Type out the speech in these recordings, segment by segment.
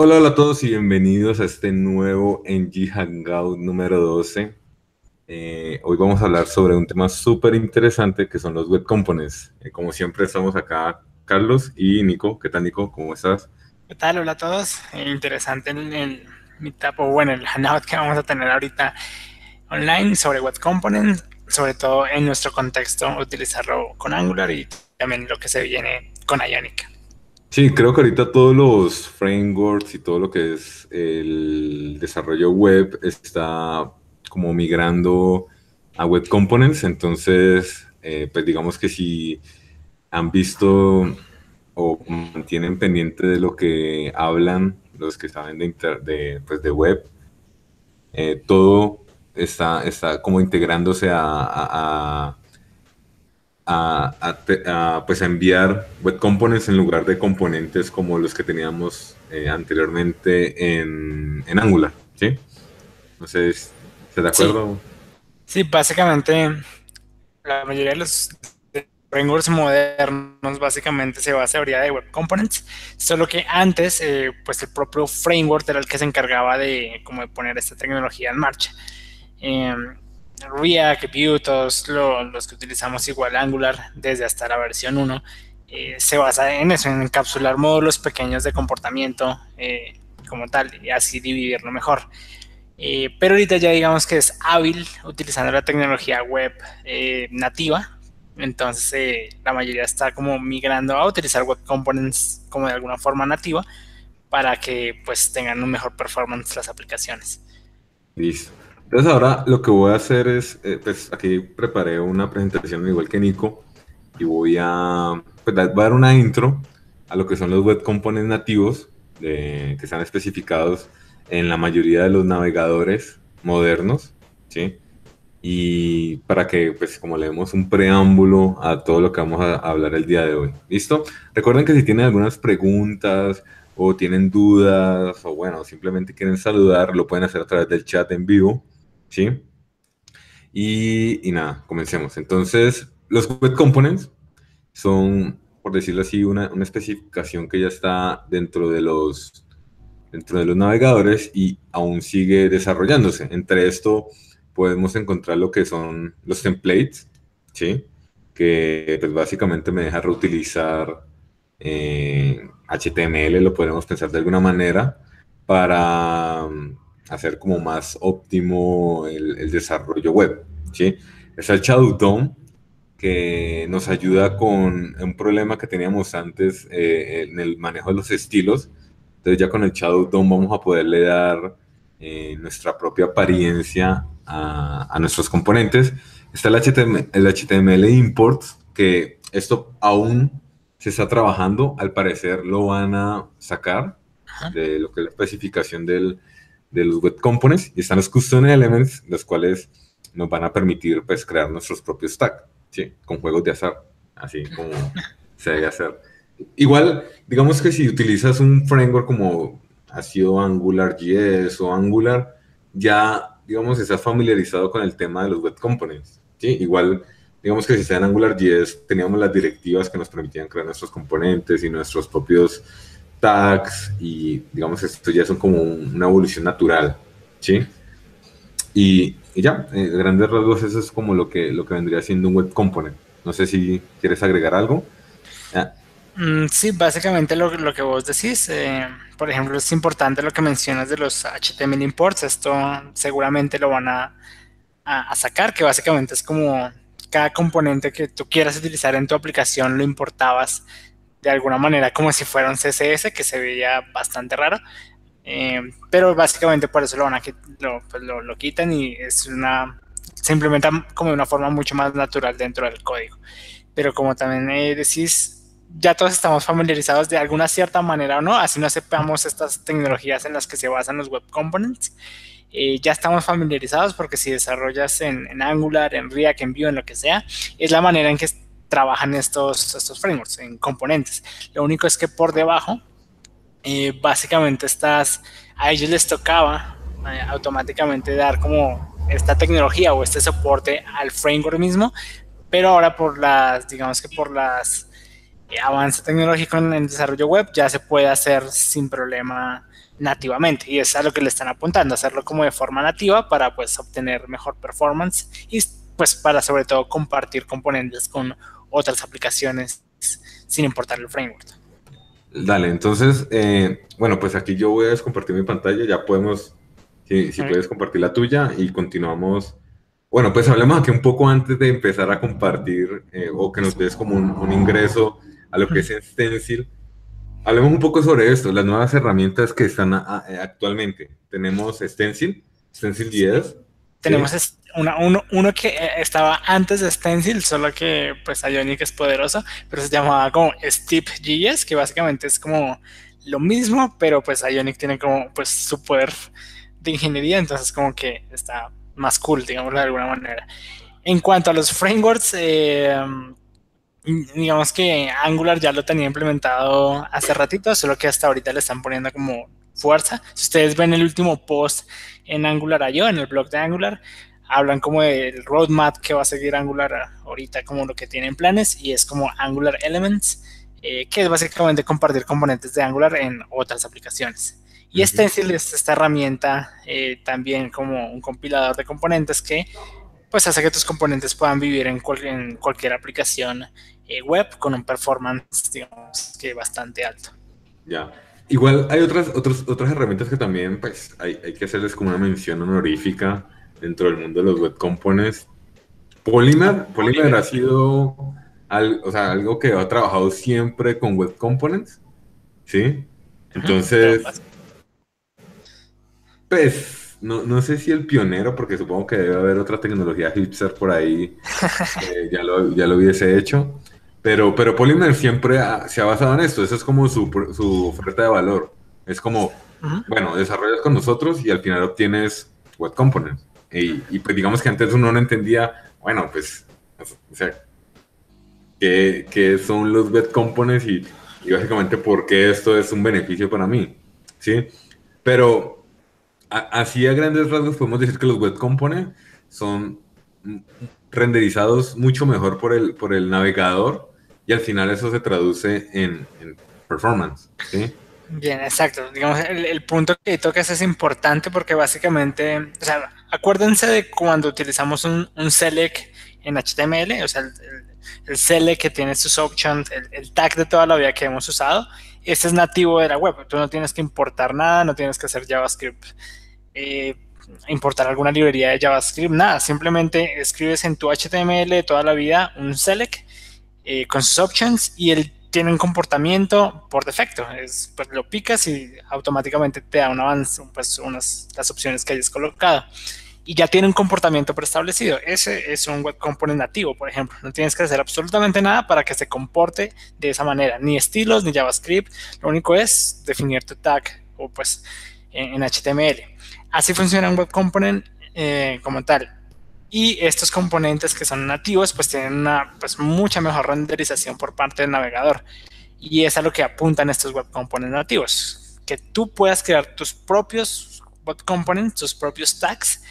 Hola, hola a todos y bienvenidos a este nuevo NG Hangout número 12. Eh, hoy vamos a hablar sobre un tema súper interesante que son los web components. Eh, como siempre estamos acá Carlos y Nico. ¿Qué tal Nico? ¿Cómo estás? ¿Qué tal? Hola a todos. Interesante el, el meetup o bueno, el hangout que vamos a tener ahorita online sobre web components, sobre todo en nuestro contexto utilizarlo con Angular y también lo que se viene con Ionic. Sí, creo que ahorita todos los frameworks y todo lo que es el desarrollo web está como migrando a web components, entonces eh, pues digamos que si han visto o mantienen pendiente de lo que hablan los que saben de, pues de web, eh, todo está, está como integrándose a, pues enviar web components en lugar de componentes como los que teníamos eh, anteriormente en, en, Angular, ¿sí? No sé, ¿estás de acuerdo? Sí. básicamente la mayoría de los frameworks modernos básicamente se basa en teoría de web components, solo que antes eh, pues el propio framework era el que se encargaba de como de poner esta tecnología en marcha. Eh, React, Vue, todos los que utilizamos igual Angular desde hasta la versión 1, eh, se basa en eso, en encapsular módulos pequeños de comportamiento eh, como tal y así dividirlo mejor. Eh, pero ahorita ya digamos que es hábil utilizando la tecnología web nativa, entonces la mayoría está como migrando a utilizar web components como de alguna forma nativa para que pues tengan un mejor performance las aplicaciones. Listo. Entonces ahora lo que voy a hacer es, eh, pues aquí preparé una presentación igual que Nico y voy a, pues, voy a dar una intro a lo que son los web components nativos que están especificados en la mayoría de los navegadores modernos, ¿sí? Y para que, pues, como leemos un preámbulo a todo lo que vamos a hablar el día de hoy. ¿Listo? Recuerden que si tienen algunas preguntas o tienen dudas o, bueno, simplemente quieren saludar, lo pueden hacer a través del chat en vivo ¿sí? Y, nada, comencemos. Entonces, los web components son, por decirlo así, una, especificación que ya está dentro de los dentro de los navegadores y aún sigue desarrollándose. Entre esto podemos encontrar lo que son los templates, ¿sí? que pues básicamente me deja reutilizar HTML, eh, lo podemos pensar de alguna manera, para hacer como más óptimo el, desarrollo web. ¿sí? Es el Shadow DOM que nos ayuda con un problema que teníamos antes eh, en el manejo de los estilos. Entonces ya con el Shadow DOM vamos a poderle dar eh, nuestra propia apariencia a, a, nuestros componentes. Está el HTML, el HTML import, que esto aún se está trabajando, al parecer lo van a sacar de lo que es la especificación del, de los web components y están los custom elements, los cuales nos van a permitir pues, crear nuestros propios stack, ¿sí? con juegos de azar, así como se debe hacer. Igual, digamos que si utilizas un framework como ha sido AngularJS o Angular, ya, digamos, estás familiarizado con el tema de los web components. ¿sí? Igual, digamos que si sea en AngularJS, teníamos las directivas que nos permitían crear nuestros componentes y nuestros propios tags y digamos esto ya son como una evolución natural, ¿sí? Y, ya, en grandes rasgos eso es como lo que, lo que vendría siendo un web component. No sé si quieres agregar algo. Mm, sí, básicamente lo, lo, que vos decís, eh, por ejemplo, es importante lo que mencionas de los HTML imports, esto seguramente lo van a, a, a sacar, que básicamente es como cada componente que tú quieras utilizar en tu aplicación lo importabas de alguna manera como si fuera un CSS que se veía bastante raro. Eh, pero básicamente por eso lo, van lo, pues lo, lo, quitan y es una, se implementa como de una forma mucho más natural dentro del código. Pero como también eh, decís, ya todos estamos familiarizados de alguna cierta manera o no, así no sepamos estas tecnologías en las que se basan los web components. Eh, ya estamos familiarizados porque si desarrollas en, en, Angular, en React, en Vue, en lo que sea, es la manera en que trabajan estos, estos frameworks en componentes. Lo único es que por debajo, eh, básicamente estas, a ellos les tocaba eh, automáticamente dar como esta tecnología o este soporte al framework mismo, pero ahora por las, digamos que por las avance tecnológico en el desarrollo web ya se puede hacer sin problema nativamente y es a lo que le están apuntando, hacerlo como de forma nativa para pues obtener mejor performance y pues para sobre todo compartir componentes con otras aplicaciones sin importar el framework. Dale, entonces, eh, bueno, pues aquí yo voy a descompartir mi pantalla, ya podemos, si, puedes compartir la tuya y continuamos. Bueno, pues hablemos aquí un poco antes de empezar a compartir eh, o que nos des como un, ingreso a lo que es Stencil. Hablemos un poco sobre esto, las nuevas herramientas que están actualmente. Tenemos Stencil, Stencil 10. Tenemos uno, uno, que eh, estaba antes de Stencil, solo que pues Ionic es poderoso, pero se llamaba como StipJS, que básicamente es como lo mismo, pero pues Ionic tiene como pues su poder de ingeniería, entonces como que está más cool, digamos de alguna manera. En cuanto a los frameworks, eh, digamos que Angular ya lo tenía implementado hace ratito, solo que hasta ahorita le están poniendo como fuerza. Si ustedes ven el último post en Angular yo en el blog de Angular, hablan como del roadmap que va a seguir Angular ahorita, como lo que tienen planes, y es como Angular Elements, eh, que es básicamente compartir componentes de Angular en otras aplicaciones. Y Stencil es esta herramienta eh, también como un compilador de componentes que pues hace que tus componentes puedan vivir en, en cualquier aplicación eh, web con un performance, digamos, que bastante alto. Ya. Igual hay otras, otras, otras herramientas que también pues, hay, hay que hacerles como una mención honorífica dentro del mundo de los web components. Polymer, Polymer ha sido algo que ha trabajado siempre con web components, ¿sí? Entonces, pues, no, no, sé si el pionero, porque supongo que debe haber otra tecnología hipster por ahí, ya, lo, ya lo hubiese hecho, pero, pero Polymer siempre se ha basado en esto, eso es como su, su oferta de valor, es como, bueno, desarrollas con nosotros y al final obtienes web components. Y, pues digamos que antes uno no entendía, bueno, pues, o sea, qué, son los web components y, básicamente por qué esto es un beneficio para mí, ¿sí? Pero así a grandes rasgos podemos decir que los web components son renderizados mucho mejor por el, por el navegador y al final eso se traduce en, performance, ¿sí? Bien, exacto. Digamos, el, punto que tocas es importante porque básicamente, o sea, acuérdense de cuando utilizamos un, select en HTML, o sea, el, select que tiene sus options, el, tag de toda la vida que hemos usado, este es nativo de la web. Tú no tienes que importar nada, no tienes que hacer JavaScript, eh, importar alguna librería de JavaScript, nada. Simplemente escribes en tu HTML de toda la vida un select eh, con sus options y el tiene un comportamiento por defecto. Es, pues lo picas y automáticamente te da un avance, pues unas las opciones que hayas colocado. Y ya tiene un comportamiento preestablecido. Ese es un web component nativo, por ejemplo. No tienes que hacer absolutamente nada para que se comporte de esa manera. Ni estilos, ni JavaScript. Lo único es definir tu tag o pues en, HTML. Así funciona un web component eh, como tal. Y estos componentes que son nativos, pues tienen una pues, mucha mejor renderización por parte del navegador. Y es a lo que apuntan estos web components nativos. Que tú puedas crear tus propios web components, tus propios tags,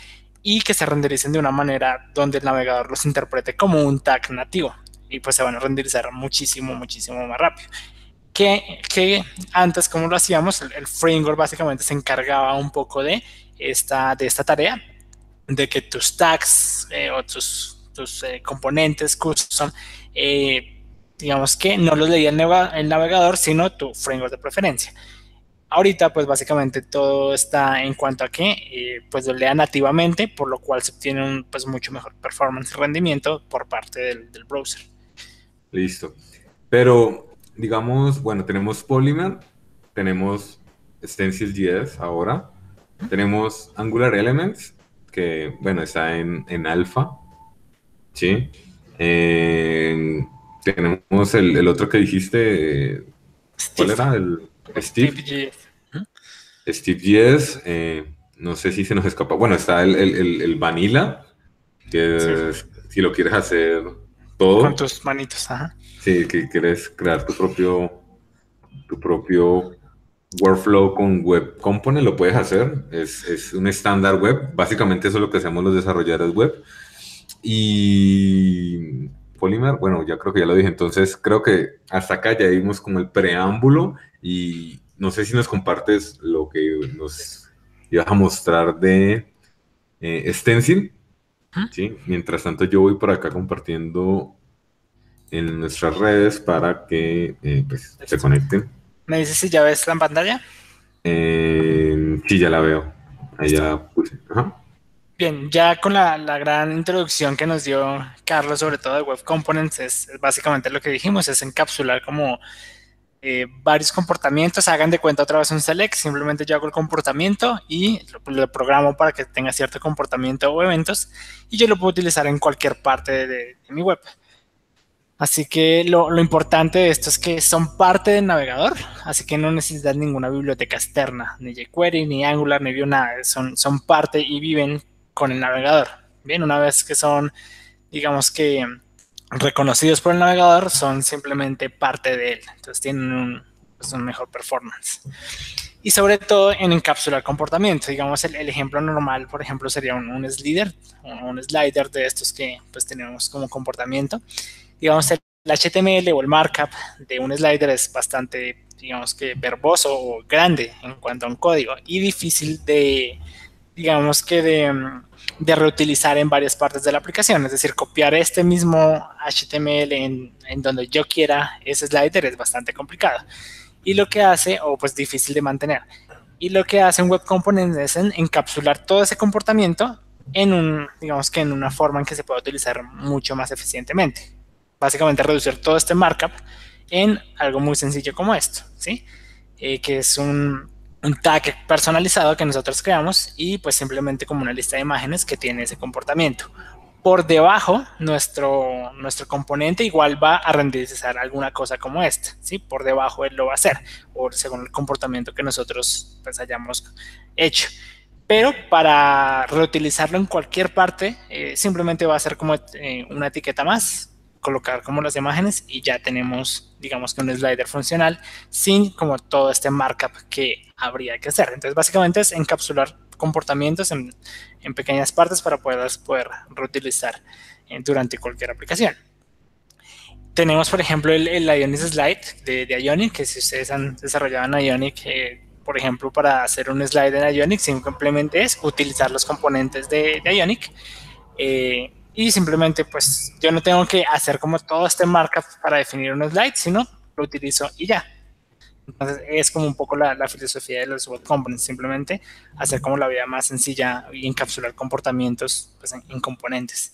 y que se rendericen de una manera donde el navegador los interprete como un tag nativo. Y pues se van a renderizar muchísimo, muchísimo más rápido. Que, que antes, como lo hacíamos, el, el framework básicamente se encargaba un poco de esta, de esta tarea de que tus tags eh, o tus, tus eh, componentes custom, eh, digamos que no los leía el, navegador, sino tu framework de preferencia. Ahorita, pues básicamente todo está en cuanto a que pues lo lea nativamente, por lo cual se obtiene un pues mucho mejor performance y rendimiento por parte del, del browser. Listo. Pero, digamos, bueno, tenemos Polymer, tenemos Stencil.js ahora, tenemos Angular Elements que, bueno, está en, en alfa, ¿sí? tenemos el, otro que dijiste, ¿cuál era? El Steve. Steve Yes, eh, no sé si se nos escapa. Bueno, está el, el, Vanilla, que si lo quieres hacer todo. Con tus manitos, ajá. Sí, que quieres crear tu propio, tu propio workflow con Web Component lo puedes hacer, es, un estándar web, básicamente eso es lo que hacemos los desarrolladores web. Y, Polymer, bueno, ya creo que ya lo dije, entonces creo que hasta acá ya vimos como el preámbulo y no sé si nos compartes lo que nos ibas a mostrar de eh, Stencil, ¿sí? Mientras tanto yo voy por acá compartiendo en nuestras redes para que eh, pues, se conecten. ¿Me dices si ya ves la pantalla? Eh, sí, ya la veo. Ahí ya puse. Bien, ya con la, gran introducción que nos dio Carlos, sobre todo de Web Components, es, básicamente lo que dijimos, es encapsular como eh, varios comportamientos, hagan de cuenta otra vez un select, simplemente yo hago el comportamiento y lo, programo para que tenga cierto comportamiento o eventos y yo lo puedo utilizar en cualquier parte de, mi web. Así que lo, importante de esto es que son parte del navegador, así que no necesitan ninguna biblioteca externa, ni jQuery, ni Angular, ni Vue, nada, son, son parte y viven con el navegador. Bien, una vez que son, digamos que reconocidos por el navegador, son simplemente parte de él. Entonces tienen un, pues, mejor performance. Y sobre todo en encapsular comportamiento. Digamos, el, ejemplo normal, por ejemplo, sería un, slider, un, slider de estos que pues tenemos como comportamiento. Digamos, el, HTML o el markup de un slider es bastante, digamos que verboso o grande en cuanto a un código y difícil de, digamos que de, reutilizar en varias partes de la aplicación. Es decir, copiar este mismo HTML en, donde yo quiera ese slider es bastante complicado. Y lo que hace, o pues difícil de mantener. Y lo que hace web component es encapsular todo ese comportamiento en un, digamos que en una forma en que se pueda utilizar mucho más eficientemente. Básicamente reducir todo este markup en algo muy sencillo como esto, ¿sí? Eh, que es un, un tag personalizado que nosotros creamos y pues simplemente como una lista de imágenes que tiene ese comportamiento. Por debajo, nuestro, nuestro componente igual va a renderizar alguna cosa como esta, ¿sí? Por debajo él lo va a hacer, o según el comportamiento que nosotros pues hayamos hecho. Pero para reutilizarlo en cualquier parte, eh, simplemente va a ser como eh, una etiqueta más, colocar como las imágenes y ya tenemos, digamos que un slider funcional sin como todo este markup que habría que hacer. Entonces, básicamente es encapsular comportamientos en, en pequeñas partes para poderlas poder reutilizar eh, durante cualquier aplicación. Tenemos, por ejemplo, el, el Ionic Slide de, de, Ionic, que si ustedes han desarrollado en Ionic, eh, por ejemplo, para hacer un slide en Ionic, simplemente es utilizar los componentes de, de Ionic. Eh, y simplemente pues yo no tengo que hacer como todo este markup para definir un slide, sino lo utilizo y ya. Entonces es como un poco la, filosofía de los web components, simplemente hacer como la vida más sencilla y encapsular comportamientos pues, en, componentes.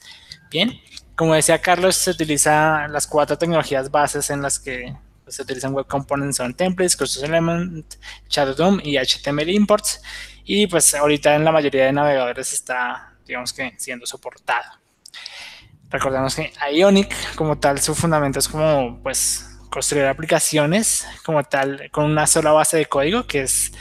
Bien, como decía Carlos, se utiliza las cuatro tecnologías bases en las que pues, se utilizan web components son templates, Custom Element, Shadow DOM y HTML imports. Y pues ahorita en la mayoría de navegadores está, digamos que, siendo soportado. Recordemos que Ionic como tal su fundamento es como pues construir aplicaciones como tal con una sola base de código que es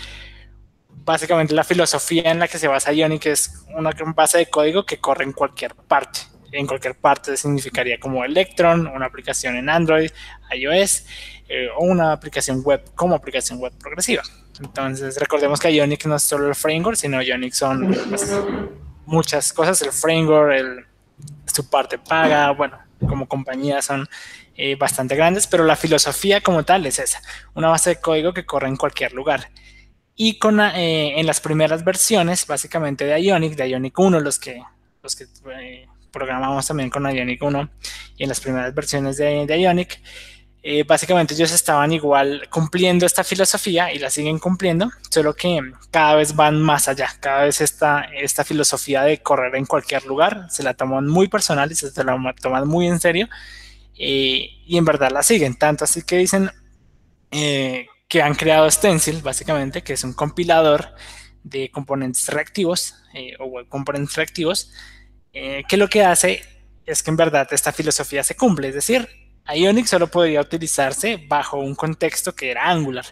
básicamente la filosofía en la que se basa Ionic es una base de código que corre en cualquier parte. En cualquier parte significaría como Electron, una aplicación en Android, iOS eh, o una aplicación web como aplicación web progresiva. Entonces recordemos que Ionic no es solo el framework, sino Ionic son pues, muchas cosas, el framework, el su parte paga, bueno, como compañía son eh, bastante grandes, pero la filosofía como tal es esa, una base de código que corre en cualquier lugar. Y con, eh, en las primeras versiones, básicamente de Ionic, de Ionic 1, los que, los que eh, programamos también con Ionic 1, y en las primeras versiones de, de Ionic, eh, básicamente ellos estaban igual cumpliendo esta filosofía y la siguen cumpliendo, solo que cada vez van más allá, cada vez esta, esta filosofía de correr en cualquier lugar se la toman muy personal y se la toman muy en serio eh, y en verdad la siguen, tanto así que dicen eh, que han creado Stencil, básicamente, que es un compilador de componentes reactivos o web componentes reactivos, que lo que hace es que en verdad esta filosofía se cumple, es decir, Ionic solo podría utilizarse bajo un contexto que era Angular.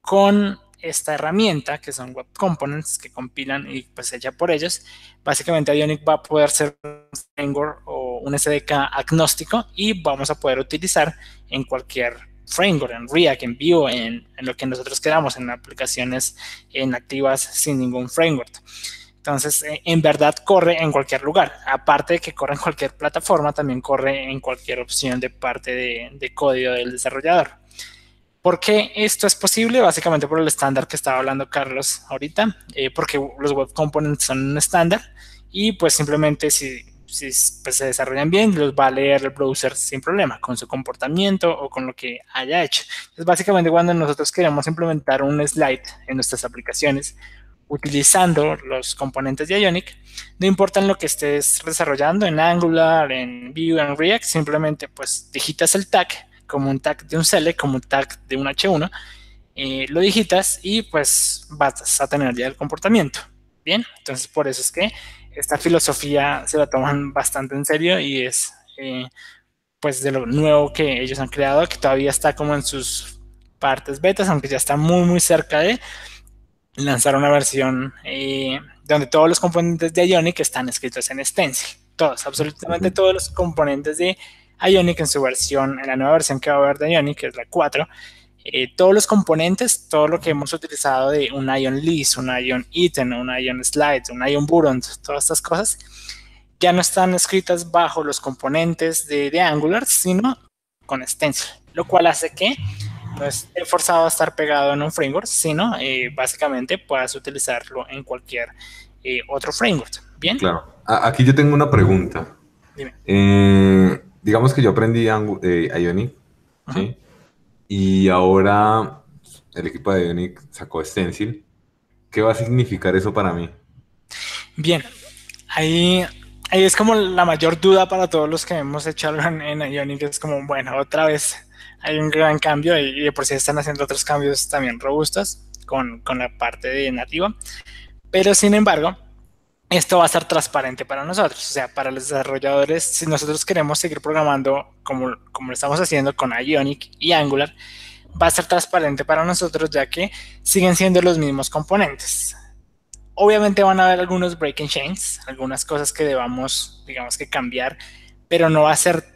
Con esta herramienta, que son Web Components, que compilan y pues hecha por ellos, básicamente Ionic va a poder ser un framework o un SDK agnóstico y vamos a poder utilizar en cualquier framework, en React, en Vue, en, en lo que nosotros queramos, en aplicaciones en activas sin ningún framework. Entonces, eh, en verdad corre en cualquier lugar. Aparte de que corre en cualquier plataforma, también corre en cualquier opción de parte de, código del desarrollador. ¿Por qué esto es posible? Básicamente por el estándar que estaba hablando Carlos ahorita, eh, porque los web components son un estándar y pues simplemente si, si pues, se desarrollan bien, los va a leer el browser sin problema, con su comportamiento o con lo que haya hecho. Es básicamente cuando nosotros queremos implementar un slide en nuestras aplicaciones, utilizando los componentes de Ionic, no importa lo que estés desarrollando, en Angular, en Vue, en React, simplemente pues digitas el tag como un tag de un select, como un tag de un H1, eh, lo digitas y pues vas a tener ya el comportamiento. Bien, entonces por eso es que esta filosofía se la toman bastante en serio y es eh, pues de lo nuevo que ellos han creado, que todavía está como en sus partes betas, aunque ya está muy muy cerca de lanzar una versión eh, donde todos los componentes de Ionic están escritos en Stencil. Todos, absolutamente todos los componentes de Ionic en su versión, en la nueva versión que va a haber de Ionic, que es la 4, eh, todos los componentes, todo lo que hemos utilizado de un Ion List, un Ion Item, un Ion Slide, un Ion Button, todas estas cosas, ya no están escritas bajo los componentes de, de Angular, sino con Stencil, lo cual hace que no esté forzado a estar pegado en un framework, sino eh, básicamente puedas utilizarlo en cualquier eh, otro framework. Bien. Claro. Aquí yo tengo una pregunta. Dime. Eh, digamos que yo aprendí Ionic, ¿sí? Y ahora el equipo de Ionic sacó Stencil. ¿Qué va a significar eso para mí? Bien, ahí es como la mayor duda para todos los que hemos hecho en Ionic. Es como, bueno, otra vez hay un gran cambio y, de por sí están haciendo otros cambios también robustos con, con la parte de nativa. Pero sin embargo, esto va a ser transparente para nosotros, o sea, para los desarrolladores, si nosotros queremos seguir programando como, como lo estamos haciendo con Ionic y Angular, va a ser transparente para nosotros ya que siguen siendo los mismos componentes. Obviamente van a haber algunos breaking chains, algunas cosas que debamos, digamos que cambiar, pero no va a ser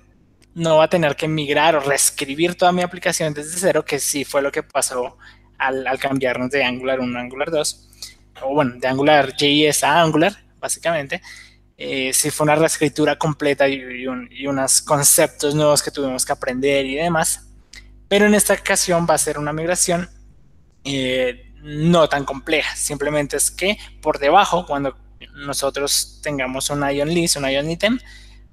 no va a tener que migrar o reescribir toda mi aplicación desde cero, que sí fue lo que pasó al, cambiarnos de Angular 1 a Angular 2, o bueno, de Angular JS a Angular, básicamente. Eh, sí fue una reescritura completa y, unos conceptos nuevos que tuvimos que aprender y demás. Pero en esta ocasión va a ser una migración eh, no tan compleja. Simplemente es que por debajo, cuando nosotros tengamos un ion list, un ion item,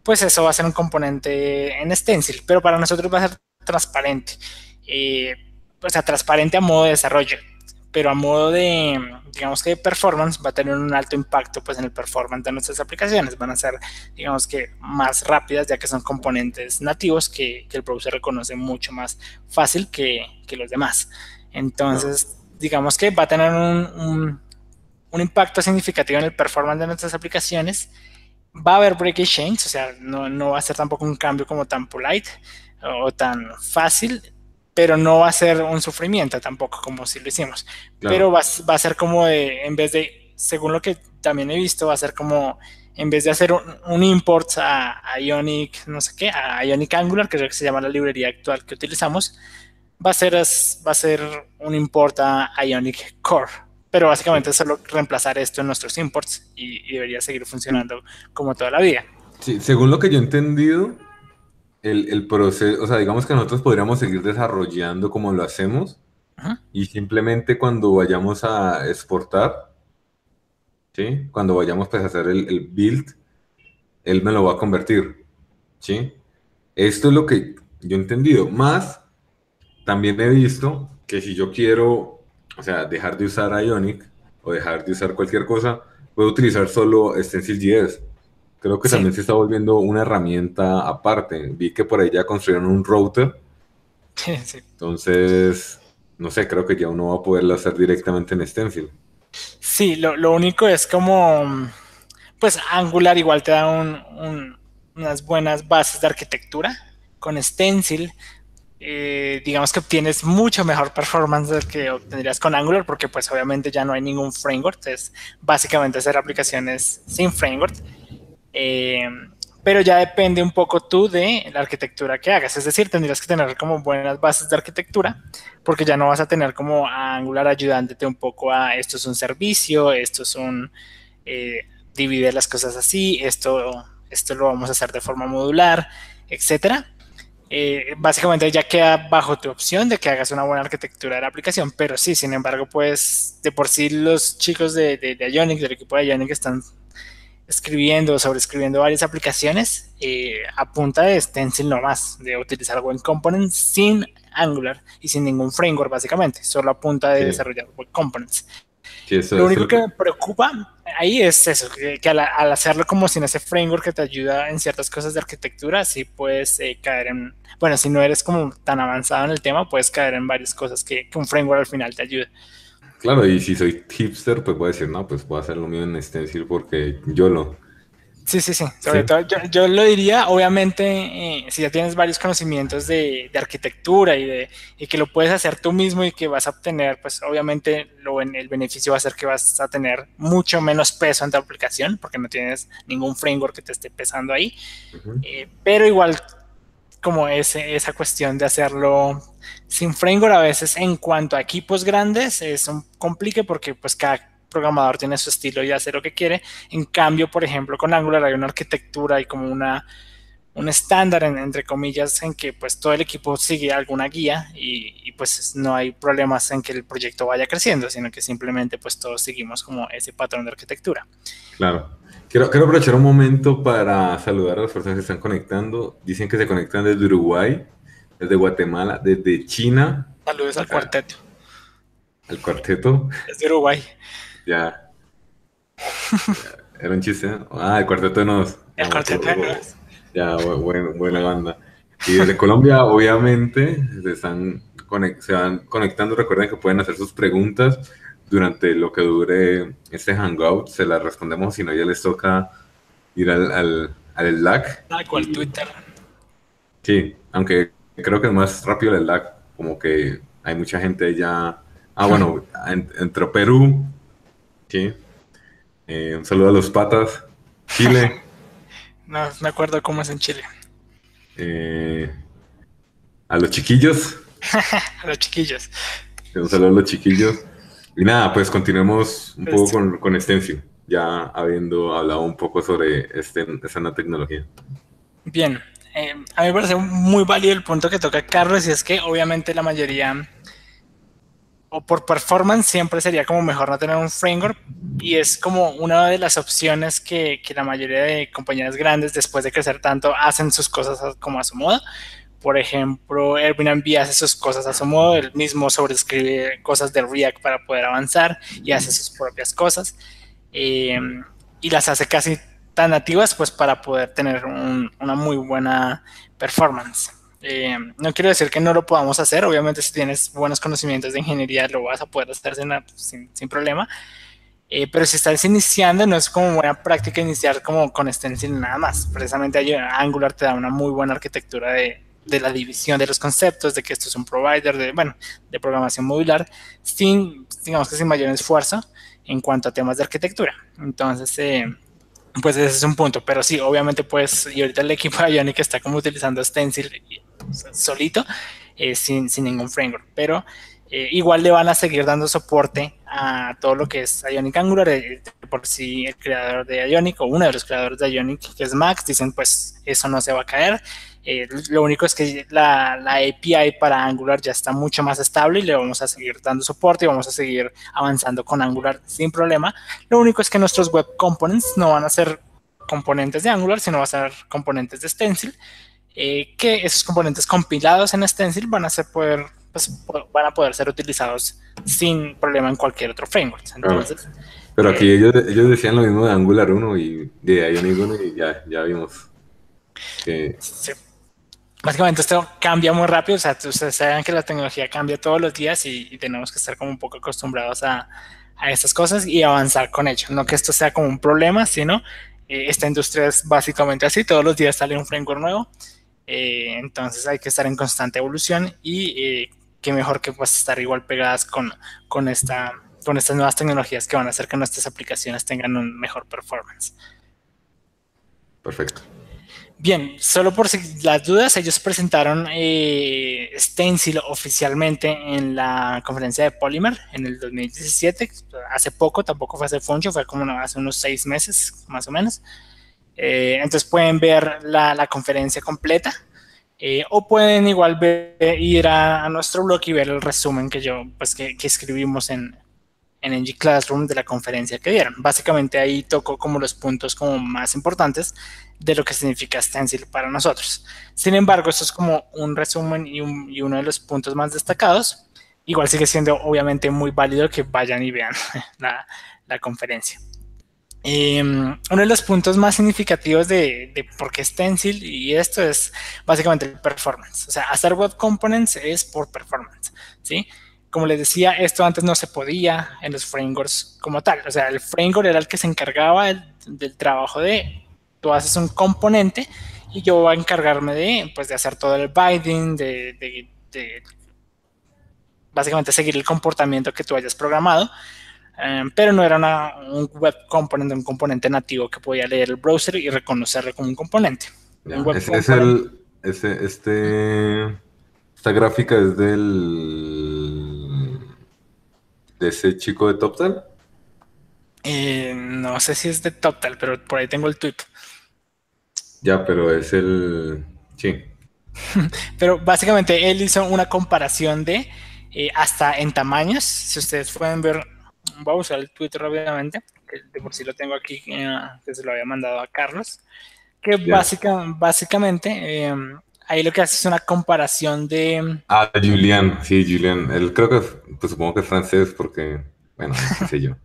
pues eso va a ser un componente en stencil, pero para nosotros va a ser transparente. Eh, o sea, transparente a modo de desarrollo, pero a modo de, digamos que de performance, va a tener un alto impacto pues en el performance de nuestras aplicaciones. Van a ser, digamos que, más rápidas, ya que son componentes nativos que, el browser reconoce mucho más fácil que, los demás. Entonces, digamos que va a tener un, un impacto significativo en el performance de nuestras aplicaciones va a haber break exchange, o sea, no, va a ser tampoco un cambio como tan polite o tan fácil, pero no va a ser un sufrimiento tampoco como si lo hicimos. Pero va, a ser como de, en vez de, según lo que también he visto, va a ser como, en vez de hacer un, import a, Ionic, no sé qué, a Ionic Angular, que es lo que se llama la librería actual que utilizamos, va a ser, va a ser un import a Ionic Core pero básicamente es solo reemplazar esto en nuestros imports y, debería seguir funcionando como toda la vida. Sí, según lo que yo he entendido, el, proceso, o sea, digamos que nosotros podríamos seguir desarrollando como lo hacemos y simplemente cuando vayamos a exportar, ¿sí? Cuando vayamos pues, a hacer el, el, build, él me lo va a convertir, ¿sí? Esto es lo que yo he entendido. Más, también he visto que si yo quiero o sea, dejar de usar Ionic o dejar de usar cualquier cosa, puedo utilizar solo Stencil.js. Creo que también se está volviendo una herramienta aparte. Vi que por ahí ya construyeron un router. Sí. Entonces, no sé, creo que ya uno va a poderlo hacer directamente en Stencil. Sí, lo, único es como, pues Angular igual te da unas buenas bases de arquitectura. Con Stencil eh, digamos que obtienes mucho mejor performance del que obtendrías con Angular, porque pues obviamente ya no hay ningún framework, es básicamente hacer aplicaciones sin framework. Eh, pero ya depende un poco tú de la arquitectura que hagas, es decir, tendrías que tener como buenas bases de arquitectura, porque ya no vas a tener como Angular ayudándote un poco a esto es un servicio, esto es un, eh, divide las cosas así, esto, esto lo vamos a hacer de forma modular, etcétera. Eh, básicamente ya queda bajo tu opción de que hagas una buena arquitectura de la aplicación, pero sí, sin embargo, pues de por sí los chicos de, de, de Ionic, del equipo de Ionic, están escribiendo, sobreescribiendo varias aplicaciones eh, a punta de stencil nomás, de utilizar Web Components sin Angular y sin ningún framework básicamente, solo a punta de desarrollar Web Components. Lo único que me preocupa ahí es eso, que, al, hacerlo como sin ese framework que te ayuda en ciertas cosas de arquitectura, sí puedes eh, caer en, bueno, si no eres como tan avanzado en el tema, puedes caer en varias cosas que, que un framework al final te ayuda. Claro, y si soy hipster, pues puedo decir, no, pues puedo hacer lo mío en Stencil porque yo lo... Sí, sí, sí. Sobre todo, yo, lo diría, obviamente, eh, si ya tienes varios conocimientos de, arquitectura y, de, y que lo puedes hacer tú mismo y que vas a obtener, pues obviamente lo, el beneficio va a ser que vas a tener mucho menos peso en tu aplicación porque no tienes ningún framework que te esté pesando ahí. Eh, pero igual, como ese, esa cuestión de hacerlo sin framework a veces en cuanto a equipos grandes es un complique porque pues cada programador tiene su estilo y hace lo que quiere. En cambio, por ejemplo, con Angular hay una arquitectura y como una un estándar entre comillas en que pues todo el equipo sigue alguna guía y, pues no hay problemas en que el proyecto vaya creciendo, sino que simplemente pues todos seguimos como ese patrón de arquitectura. Claro. Quiero, quiero aprovechar un momento para saludar a las personas que están conectando. Dicen que se conectan desde Uruguay desde Guatemala, desde China. Saludos al cuarteto. ¿Al cuarteto? Desde Uruguay. Ya. Era un chiste. Ah, el cuarteto de nos. El cuarteto de nos. Ya, bueno, buena banda. Y desde Colombia, obviamente, se, están se van conectando. Recuerden que pueden hacer sus preguntas durante lo que dure este hangout. Se las respondemos, si no, ya les toca ir al, al, al Slack. Ah, cual Twitter. Sí, aunque creo que es más rápido el lag, como que hay mucha gente ya... Ah, bueno, entró Perú, sí. Eh, un saludo a los patas. Chile. no, me acuerdo cómo es en Chile. Eh, a los chiquillos. a los chiquillos. Un saludo a los chiquillos. Y nada, pues continuemos un poco con, con Extensio, ya habiendo hablado un poco sobre este, esta nueva tecnología. Bien, eh, a mí me parece muy válido el punto que toca Carlos y es que obviamente la mayoría o por performance siempre sería como mejor no tener un framework y es como una de las opciones que, que la mayoría de compañías grandes después de crecer tanto hacen sus cosas como a su modo. Por ejemplo, Airbnb hace sus cosas a su modo, él mismo sobrescribe cosas de React para poder avanzar y hace sus propias cosas. Eh, y las hace casi tan nativas pues para poder tener una muy buena performance. Eh, no quiero decir que no lo podamos hacer, obviamente si tienes buenos conocimientos de ingeniería lo vas a poder hacer sin, sin, problema, eh, pero si estás iniciando no es como buena práctica iniciar como con Stencil nada más, precisamente Angular te da una muy buena arquitectura de, de, la división de los conceptos, de que esto es un provider de, bueno, de programación modular, sin, digamos que sin mayor esfuerzo en cuanto a temas de arquitectura. Entonces, eh, pues ese es un punto, pero sí, obviamente pues, y ahorita el equipo de Ionic está como utilizando Stencil solito, eh, sin, sin, ningún framework, pero eh, igual le van a seguir dando soporte a todo lo que es Ionic Angular, eh, por si el creador de Ionic o uno de los creadores de Ionic, que es Max, dicen pues eso no se va a caer, eh, lo único es que la, API para Angular ya está mucho más estable y le vamos a seguir dando soporte y vamos a seguir avanzando con Angular sin problema. Lo único es que nuestros web components no van a ser componentes de Angular, sino van a ser componentes de Stencil, eh, que esos componentes compilados en Stencil van a, ser poder, pues, van a poder ser utilizados sin problema en cualquier otro framework. Entonces, Pero aquí eh, ellos, ellos, decían lo mismo de Angular 1 y de Ionic 1 y ya, ya vimos. Que... Sí básicamente esto cambia muy rápido, o sea, ustedes saben que la tecnología cambia todos los días y, tenemos que estar como un poco acostumbrados a, a, estas cosas y avanzar con ello. No que esto sea como un problema, sino eh, esta industria es básicamente así, todos los días sale un framework nuevo, eh, entonces hay que estar en constante evolución y eh, qué mejor que pues estar igual pegadas con, con, esta, con estas nuevas tecnologías que van a hacer que nuestras aplicaciones tengan un mejor performance. Perfecto. Bien, solo por las dudas, ellos presentaron eh, Stencil oficialmente en la conferencia de Polymer en el 2017, hace poco, tampoco fue hace mucho, fue como hace unos seis meses más o menos. Eh, entonces pueden ver la, conferencia completa eh, o pueden igual ir a, nuestro blog y ver el resumen que yo, pues que escribimos en, en NG Classroom de la conferencia que dieron. Básicamente ahí tocó como los puntos como más importantes de lo que significa Stencil para nosotros. Sin embargo, esto es como un resumen y, uno de los puntos más destacados. Igual sigue siendo obviamente muy válido que vayan y vean la, conferencia. Em, uno de los puntos más significativos de, de, por qué Stencil y esto es básicamente el performance. O sea, hacer web components es por performance, ¿sí? como les decía, esto antes no se podía en los frameworks como tal. O sea, el framework era el que se encargaba del, trabajo de, tú haces un componente y yo voy a encargarme de, pues, de hacer todo el binding, de, básicamente seguir el comportamiento que tú hayas programado. Eh, pero no era un web component, un componente nativo que podía leer el browser y reconocerlo como un componente. ese es el, este, esta gráfica es del de ese chico de TopTal? Eh, no sé si es de TopTal, pero por ahí tengo el tweet. Ya, pero es el... Sí. pero básicamente él hizo una comparación de eh, hasta en tamaños. Si ustedes pueden ver, voy a usar el tweet rápidamente, que de por sí lo tengo aquí, eh, que se lo había mandado a Carlos. Que básicamente ahí lo que hace es una comparación de... Ah, Julian, sí, Julian. Él creo que, pues supongo que es francés porque, bueno, qué sé yo.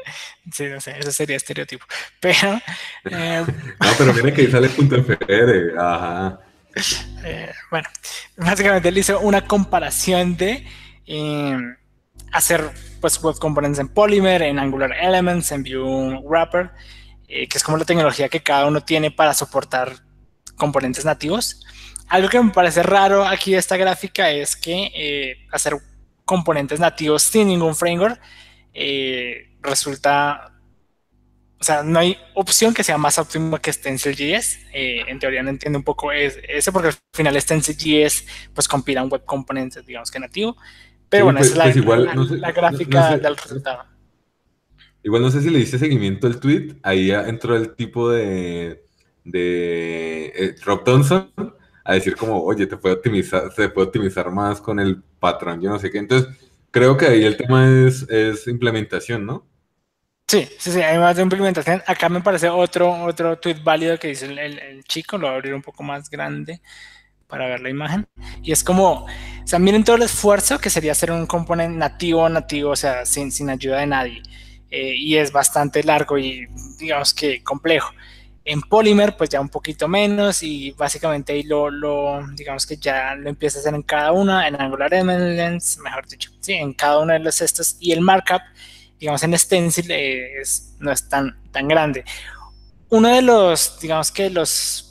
sí, no sé, eso sería estereotipo. Pero... Eh, no, pero miren que ahí sale punto FR, ajá. Eh, bueno, básicamente él hizo una comparación de eh, hacer pues web components en Polymer, en Angular Elements, en Vue Wrapper, que es como la tecnología que cada uno tiene para soportar componentes nativos. Algo que me parece raro aquí de esta gráfica es que eh, hacer componentes nativos sin ningún framework eh, resulta, o sea, no hay opción que sea más óptima que StencilJS. Eh, en teoría no entiendo un poco eso porque al final StencilJS pues compila un web component, digamos que nativo. Pero bueno, esa es la, pues, gráfica del resultado. Igual no sé si le diste seguimiento al tweet, ahí entró el tipo de, de Rob Thompson a decir como, oye, te puede optimizar, se puede optimizar más con el patrón, yo no sé qué. Entonces, creo que ahí el tema es, es implementación, ¿no? Sí, sí, sí, hay más de implementación. Acá me parece otro, otro tweet válido que dice el, chico, lo voy a abrir un poco más grande para ver la imagen. Y es como, o sea, miren todo el esfuerzo que sería hacer un componente nativo, nativo, o sea, sin, sin ayuda de nadie. Eh, y es bastante largo y digamos que complejo. En Polymer, pues ya un poquito menos y básicamente ahí lo, lo digamos que ya lo empieza a hacer en cada una, en Angular Elements, mejor dicho, sí, en cada uno de los estos y el markup, digamos en Stencil eh, es, no es tan, tan grande. Uno de los, digamos que los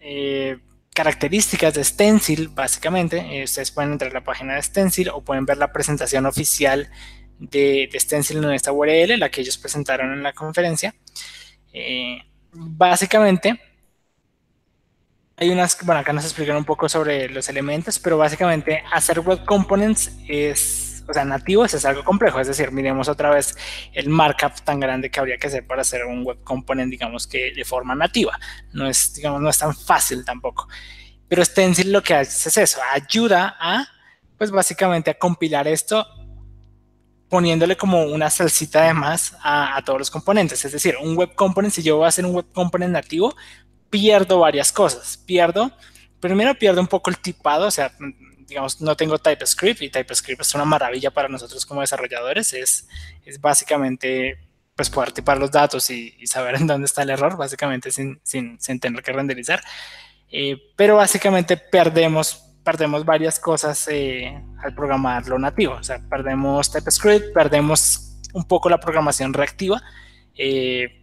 eh, características de Stencil, básicamente, eh, ustedes pueden entrar a la página de Stencil o pueden ver la presentación oficial de, Stencil en esta URL, la que ellos presentaron en la conferencia. Eh, básicamente, hay unas, bueno, acá nos explican un poco sobre los elementos, pero básicamente hacer web components es, o sea, nativos es algo complejo, es decir, miremos otra vez el markup tan grande que habría que hacer para hacer un web component, digamos que de forma nativa, no es, digamos, no es tan fácil tampoco. Pero Stencil lo que hace es eso, ayuda a, pues básicamente a compilar esto poniéndole como una salsita de más a, todos los componentes. Es decir, un web component, si yo voy a hacer un web component nativo, pierdo varias cosas. Pierdo, primero pierdo un poco el tipado, o sea, digamos, no tengo TypeScript y TypeScript es una maravilla para nosotros como desarrolladores. Es, es básicamente pues poder tipar los datos y, saber en dónde está el error, básicamente sin, sin, sin tener que renderizar. Eh, pero básicamente perdemos perdemos varias cosas eh, al programar lo nativo. O sea, perdemos TypeScript, perdemos un poco la programación reactiva. Eh,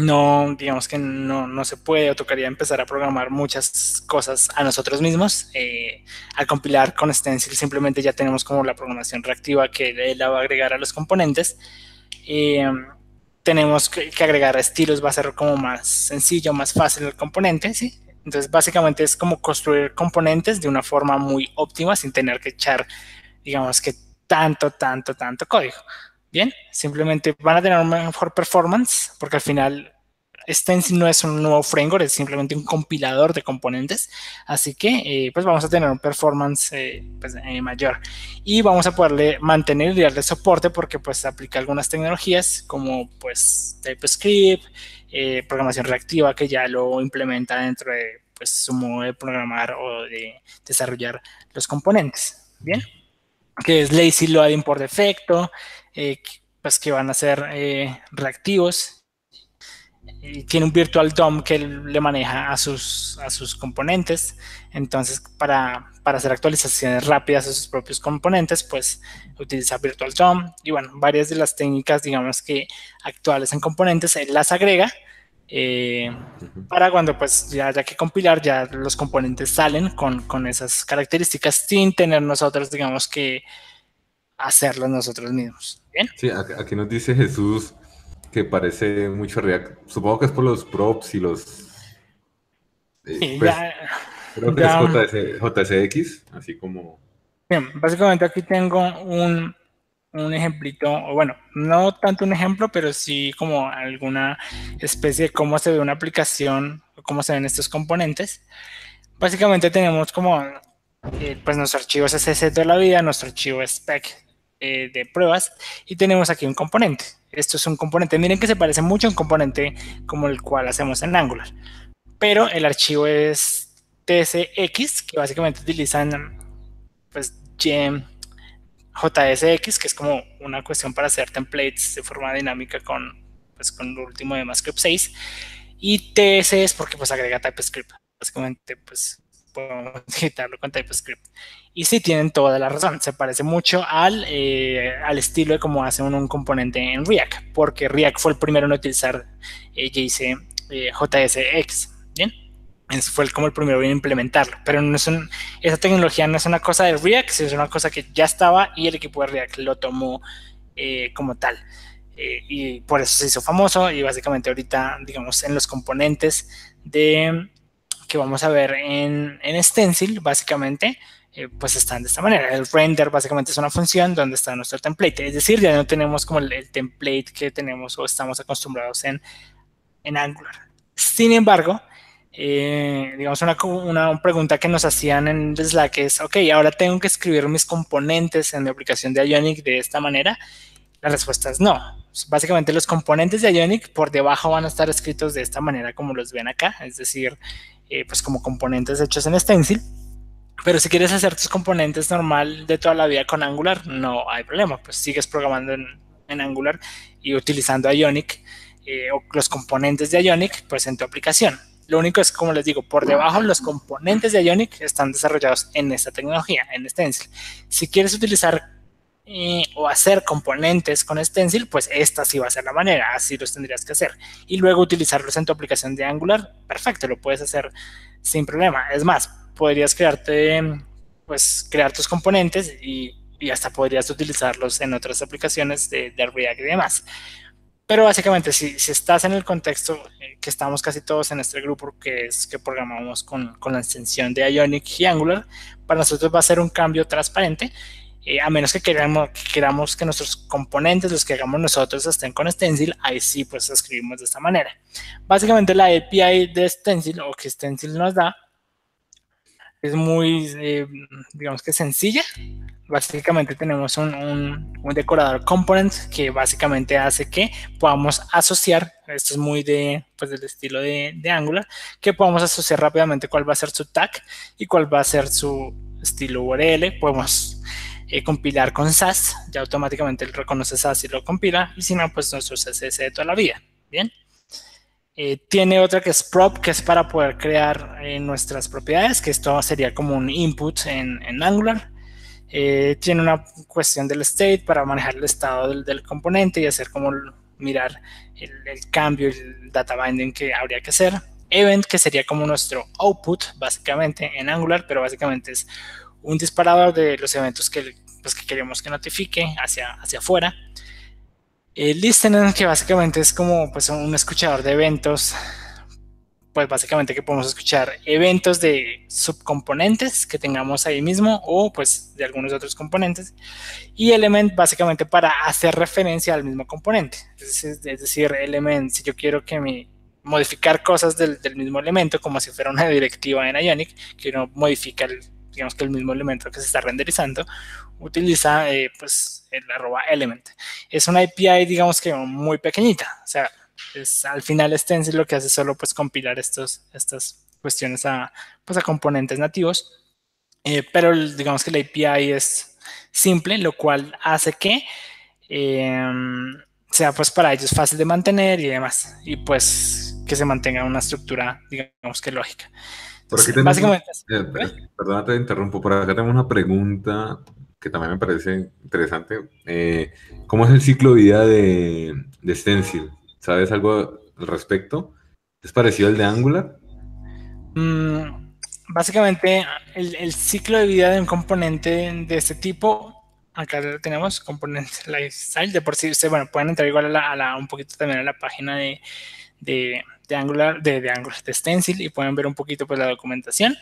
no, digamos que no, no, se puede o tocaría empezar a programar muchas cosas a nosotros mismos. Eh, al compilar con Stencil simplemente ya tenemos como la programación reactiva que la va a agregar a los componentes. tenemos que, agregar estilos, va a ser como más sencillo, más fácil el componente, ¿sí? Entonces, básicamente es como construir componentes de una forma muy óptima sin tener que echar, digamos que tanto, tanto, tanto código. Bien, simplemente van a tener una mejor performance porque al final Stencil no es un nuevo framework, es simplemente un compilador de componentes. Así que eh, pues vamos a tener un performance eh, pues, eh, mayor. Y vamos a poderle mantener y darle soporte porque pues aplica algunas tecnologías como pues TypeScript, programación reactiva que ya lo implementa dentro de pues, su modo de programar o de desarrollar los componentes. Bien, que es lazy loading por defecto, pues que van a ser reactivos y tiene un virtual DOM que le maneja a sus, a sus componentes. Entonces, para, para, hacer actualizaciones rápidas a sus propios componentes, pues utiliza virtual DOM. Y bueno, varias de las técnicas, digamos que actuales en componentes, él las agrega. Eh, para cuando pues ya haya que compilar, ya los componentes salen con, con esas características sin tener nosotros, digamos que hacerlo nosotros mismos. ¿Bien? Sí, aquí nos dice Jesús que parece mucho React. Supongo que es por los props y los. Eh, pues, creo que es JSX, así como. Bien, básicamente aquí tengo un, un ejemplito, o bueno, no tanto un ejemplo, pero sí como alguna especie de cómo se ve una aplicación, o cómo se ven estos componentes. Básicamente tenemos como eh, pues nuestro archivo CSS de la vida, nuestro archivo spec eh, de pruebas y tenemos aquí un componente. Esto es un componente. Miren que se parece mucho a un componente como el cual hacemos en Angular. Pero el archivo es tsx, que básicamente utilizan pues JSX, que es como una cuestión para hacer templates de forma dinámica con, pues, con lo último de MassScript 6. Y TS es porque pues agrega TypeScript. Básicamente pues podemos editarlo con TypeScript. Y sí, tienen toda la razón. Se parece mucho al, eh, al estilo de cómo hace un componente en React, porque React fue el primero en utilizar eh, JSX. Bien, fue como el primero en implementarlo. Pero no es esa tecnología no es una cosa de React, es una cosa que ya estaba y el equipo de React lo tomó eh, como tal. y por eso se hizo famoso. Y básicamente, ahorita, digamos, en los componentes de que vamos a ver en, en Stencil, básicamente, eh, pues están de esta manera. El render básicamente es una función donde está nuestro template. Es decir, ya no tenemos como el, template que tenemos o estamos acostumbrados en, en Angular. Sin embargo, eh, digamos una, una, pregunta que nos hacían en Slack es, ok, ahora tengo que escribir mis componentes en mi aplicación de Ionic de esta manera. La respuesta es no. Básicamente los componentes de Ionic por debajo van a estar escritos de esta manera como los ven acá, es decir, eh, pues como componentes hechos en Stencil. Pero si quieres hacer tus componentes normal de toda la vida con Angular, no hay problema, pues sigues programando en, Angular y utilizando Ionic eh, o los componentes de Ionic pues en tu aplicación. Lo único es, como les digo, por debajo los componentes de Ionic están desarrollados en esta tecnología, en Stencil. Si quieres utilizar eh, o hacer componentes con Stencil, pues esta sí va a ser la manera, así los tendrías que hacer. Y luego utilizarlos en tu aplicación de Angular, perfecto, lo puedes hacer sin problema. Es más, podrías crearte, pues crear tus componentes y, hasta podrías utilizarlos en otras aplicaciones de, de React y demás. Pero básicamente, si, si, estás en el contexto eh, que estamos casi todos en este grupo, que es que programamos con, con la extensión de Ionic y Angular, para nosotros va a ser un cambio transparente eh, a menos que queramos, que queramos que nuestros componentes, los que hagamos nosotros, estén con Stencil, ahí sí pues escribimos de esta manera. Básicamente la API de Stencil o que Stencil nos da es muy, eh, digamos que sencilla. Básicamente tenemos un, un, decorador component que básicamente hace que podamos asociar, esto es muy de, pues del estilo de, de Angular, que podamos asociar rápidamente cuál va a ser su tag y cuál va a ser su estilo URL. Podemos eh, compilar con SAS, ya automáticamente él reconoce SAS y lo compila, y si no, pues nuestro CSS de toda la vida. Bien. Eh, tiene otra que es prop, que es para poder crear eh, nuestras propiedades, que esto sería como un input en, en Angular. tiene una cuestión del state para manejar el estado del, del componente y hacer como mirar el, el, cambio, el data binding que habría que hacer. Event, que sería como nuestro output, básicamente, en Angular, pero básicamente es un disparador de los eventos que, pues, que queremos que notifique hacia, hacia afuera. El listener, que básicamente es como pues, un escuchador de eventos, pues básicamente que podemos escuchar eventos de subcomponentes que tengamos ahí mismo o pues de algunos otros componentes y element básicamente para hacer referencia al mismo componente es, decir element si yo quiero que mi modificar cosas del, mismo elemento como si fuera una directiva en Ionic que uno modifica el, digamos que el mismo elemento que se está renderizando utiliza eh, pues el arroba element es una API digamos que muy pequeñita o sea es, al final Stencil lo que hace es solo pues compilar estos, estas cuestiones a, pues, a componentes nativos, eh, pero digamos que la API es simple, lo cual hace que em, sea pues para ellos fácil de mantener y demás, y pues que se mantenga una estructura, digamos que lógica. Por aquí básicamente, eh, perdona, te interrumpo, por acá tengo una pregunta que también me parece interesante. Eh, ¿Cómo es el ciclo de vida de, de Stencil? ¿Sabes algo al respecto? ¿Es parecido al de Angular? Mm, básicamente, el, ciclo de vida de un componente de este tipo, acá tenemos componente lifestyle, de por sí, bueno, pueden entrar igual a, la, un poquito también a la página de, de, Angular, de, de, Angular, de Stencil, y pueden ver un poquito pues la documentación,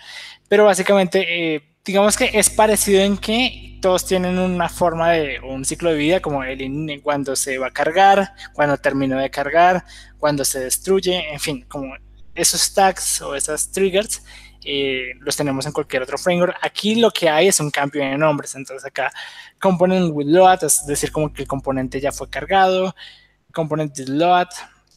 pero básicamente... Eh, digamos que es parecido en que todos tienen una forma de un ciclo de vida, como el cuando se va a cargar, cuando termina de cargar, cuando se destruye, en fin, como esos tags o esas triggers eh, los tenemos en cualquier otro framework. Aquí lo que hay es un cambio de nombres, entonces acá component with load, es decir, como que el componente ya fue cargado, component load,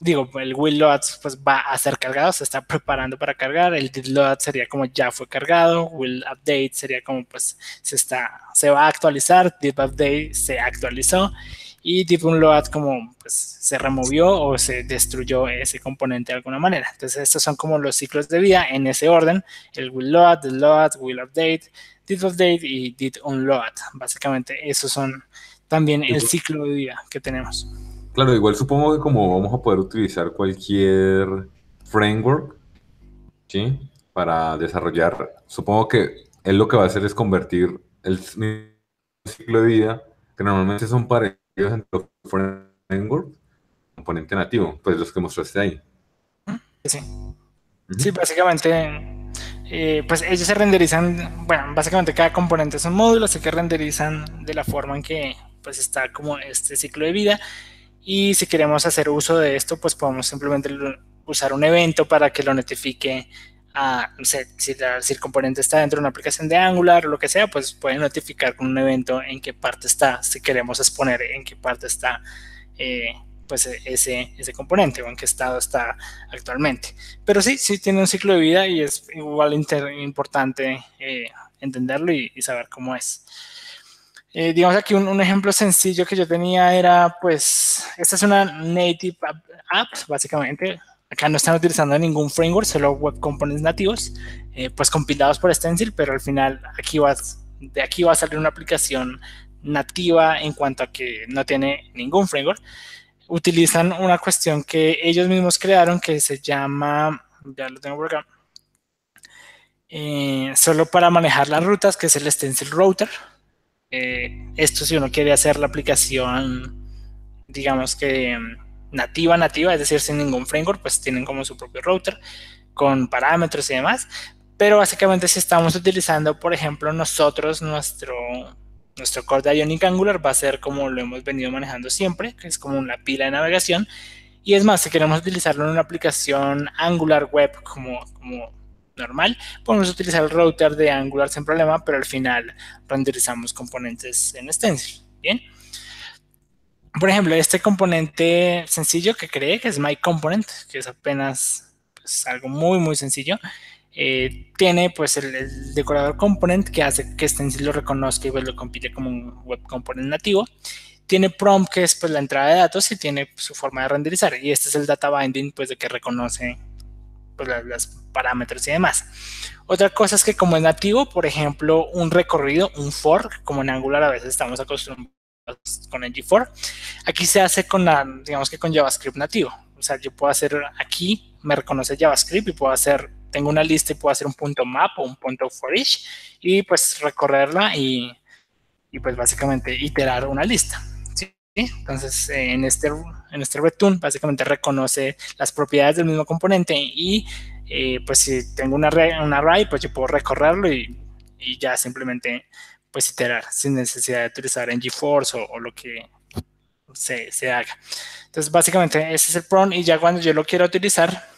digo, el will load pues va a ser cargado, se está preparando para cargar, el did load sería como ya fue cargado, will update sería como pues se está, se va a actualizar, did update se actualizó y did unload como pues se removió o se destruyó ese componente de alguna manera. Entonces estos son como los ciclos de vida en ese orden, el will load, did load, will update, did update y did unload. Básicamente esos son también el ciclo de vida que tenemos. Claro, igual supongo que como vamos a poder utilizar cualquier framework, ¿sí? Para desarrollar, supongo que él lo que va a hacer es convertir el ciclo de vida, que normalmente son parecidos entre los frameworks, componente nativo, pues los que mostraste ahí. Sí. Sí, básicamente, eh, pues ellos se renderizan, bueno, básicamente cada componente es un módulo, así que renderizan de la forma en que pues está como este ciclo de vida y si queremos hacer uso de esto, pues podemos simplemente usar un evento para que lo notifique a, no sé, si, el componente está dentro de una aplicación de Angular o lo que sea, pues puede notificar con un evento en qué parte está, si queremos exponer en qué parte está eh, pues ese, ese componente o en qué estado está actualmente. Pero sí, sí tiene un ciclo de vida y es igual importante eh, entenderlo y saber cómo es. Eh, digamos aquí un, ejemplo sencillo que yo tenía era, pues, esta es una native app, básicamente. Acá no están utilizando ningún framework, solo web components nativos, eh, pues compilados por Stencil, pero al final aquí vas, de aquí va a salir una aplicación nativa en cuanto a que no tiene ningún framework. Utilizan una cuestión que ellos mismos crearon que se llama, ya lo tengo por acá, eh, solo para manejar las rutas, que es el Stencil Router eh, esto si uno quiere hacer la aplicación, digamos que nativa, nativa, es decir, sin ningún framework, pues tienen como su propio router con parámetros y demás. Pero básicamente si estamos utilizando, por ejemplo, nosotros nuestro, nuestro core de Ionic Angular va a ser como lo hemos venido manejando siempre, que es como una pila de navegación. Y es más, si queremos utilizarlo en una aplicación Angular web como normal, podemos utilizar el router de Angular sin problema, pero al final renderizamos componentes en Stencil. Bien. Por ejemplo, este componente sencillo que creé, que es MyComponent, que es apenas pues, algo muy, muy sencillo, eh, tiene pues el, decorador component que hace que Stencil lo reconozca y pues, lo compile como un web component nativo. Tiene prompt, que es pues la entrada de datos y tiene su forma de renderizar. Y este es el data binding, pues de que reconoce pues, los parámetros y demás. Otra cosa es que como es nativo, por ejemplo, un recorrido, un for, como en Angular a veces estamos acostumbrados con ng for, aquí se hace con la, digamos que con JavaScript nativo. O sea, yo puedo hacer aquí, me reconoce JavaScript y puedo hacer, tengo una lista y puedo hacer un punto map o un punto for each y pues recorrerla y, y pues básicamente iterar una lista. Entonces, en este, en este básicamente reconoce las propiedades del mismo componente y eh, pues si tengo un array, pues yo puedo recorrerlo y, y, ya simplemente pues iterar sin necesidad de utilizar en GeForce o, lo que se, se, haga. Entonces, básicamente ese es el prompt y ya cuando yo lo quiero utilizar,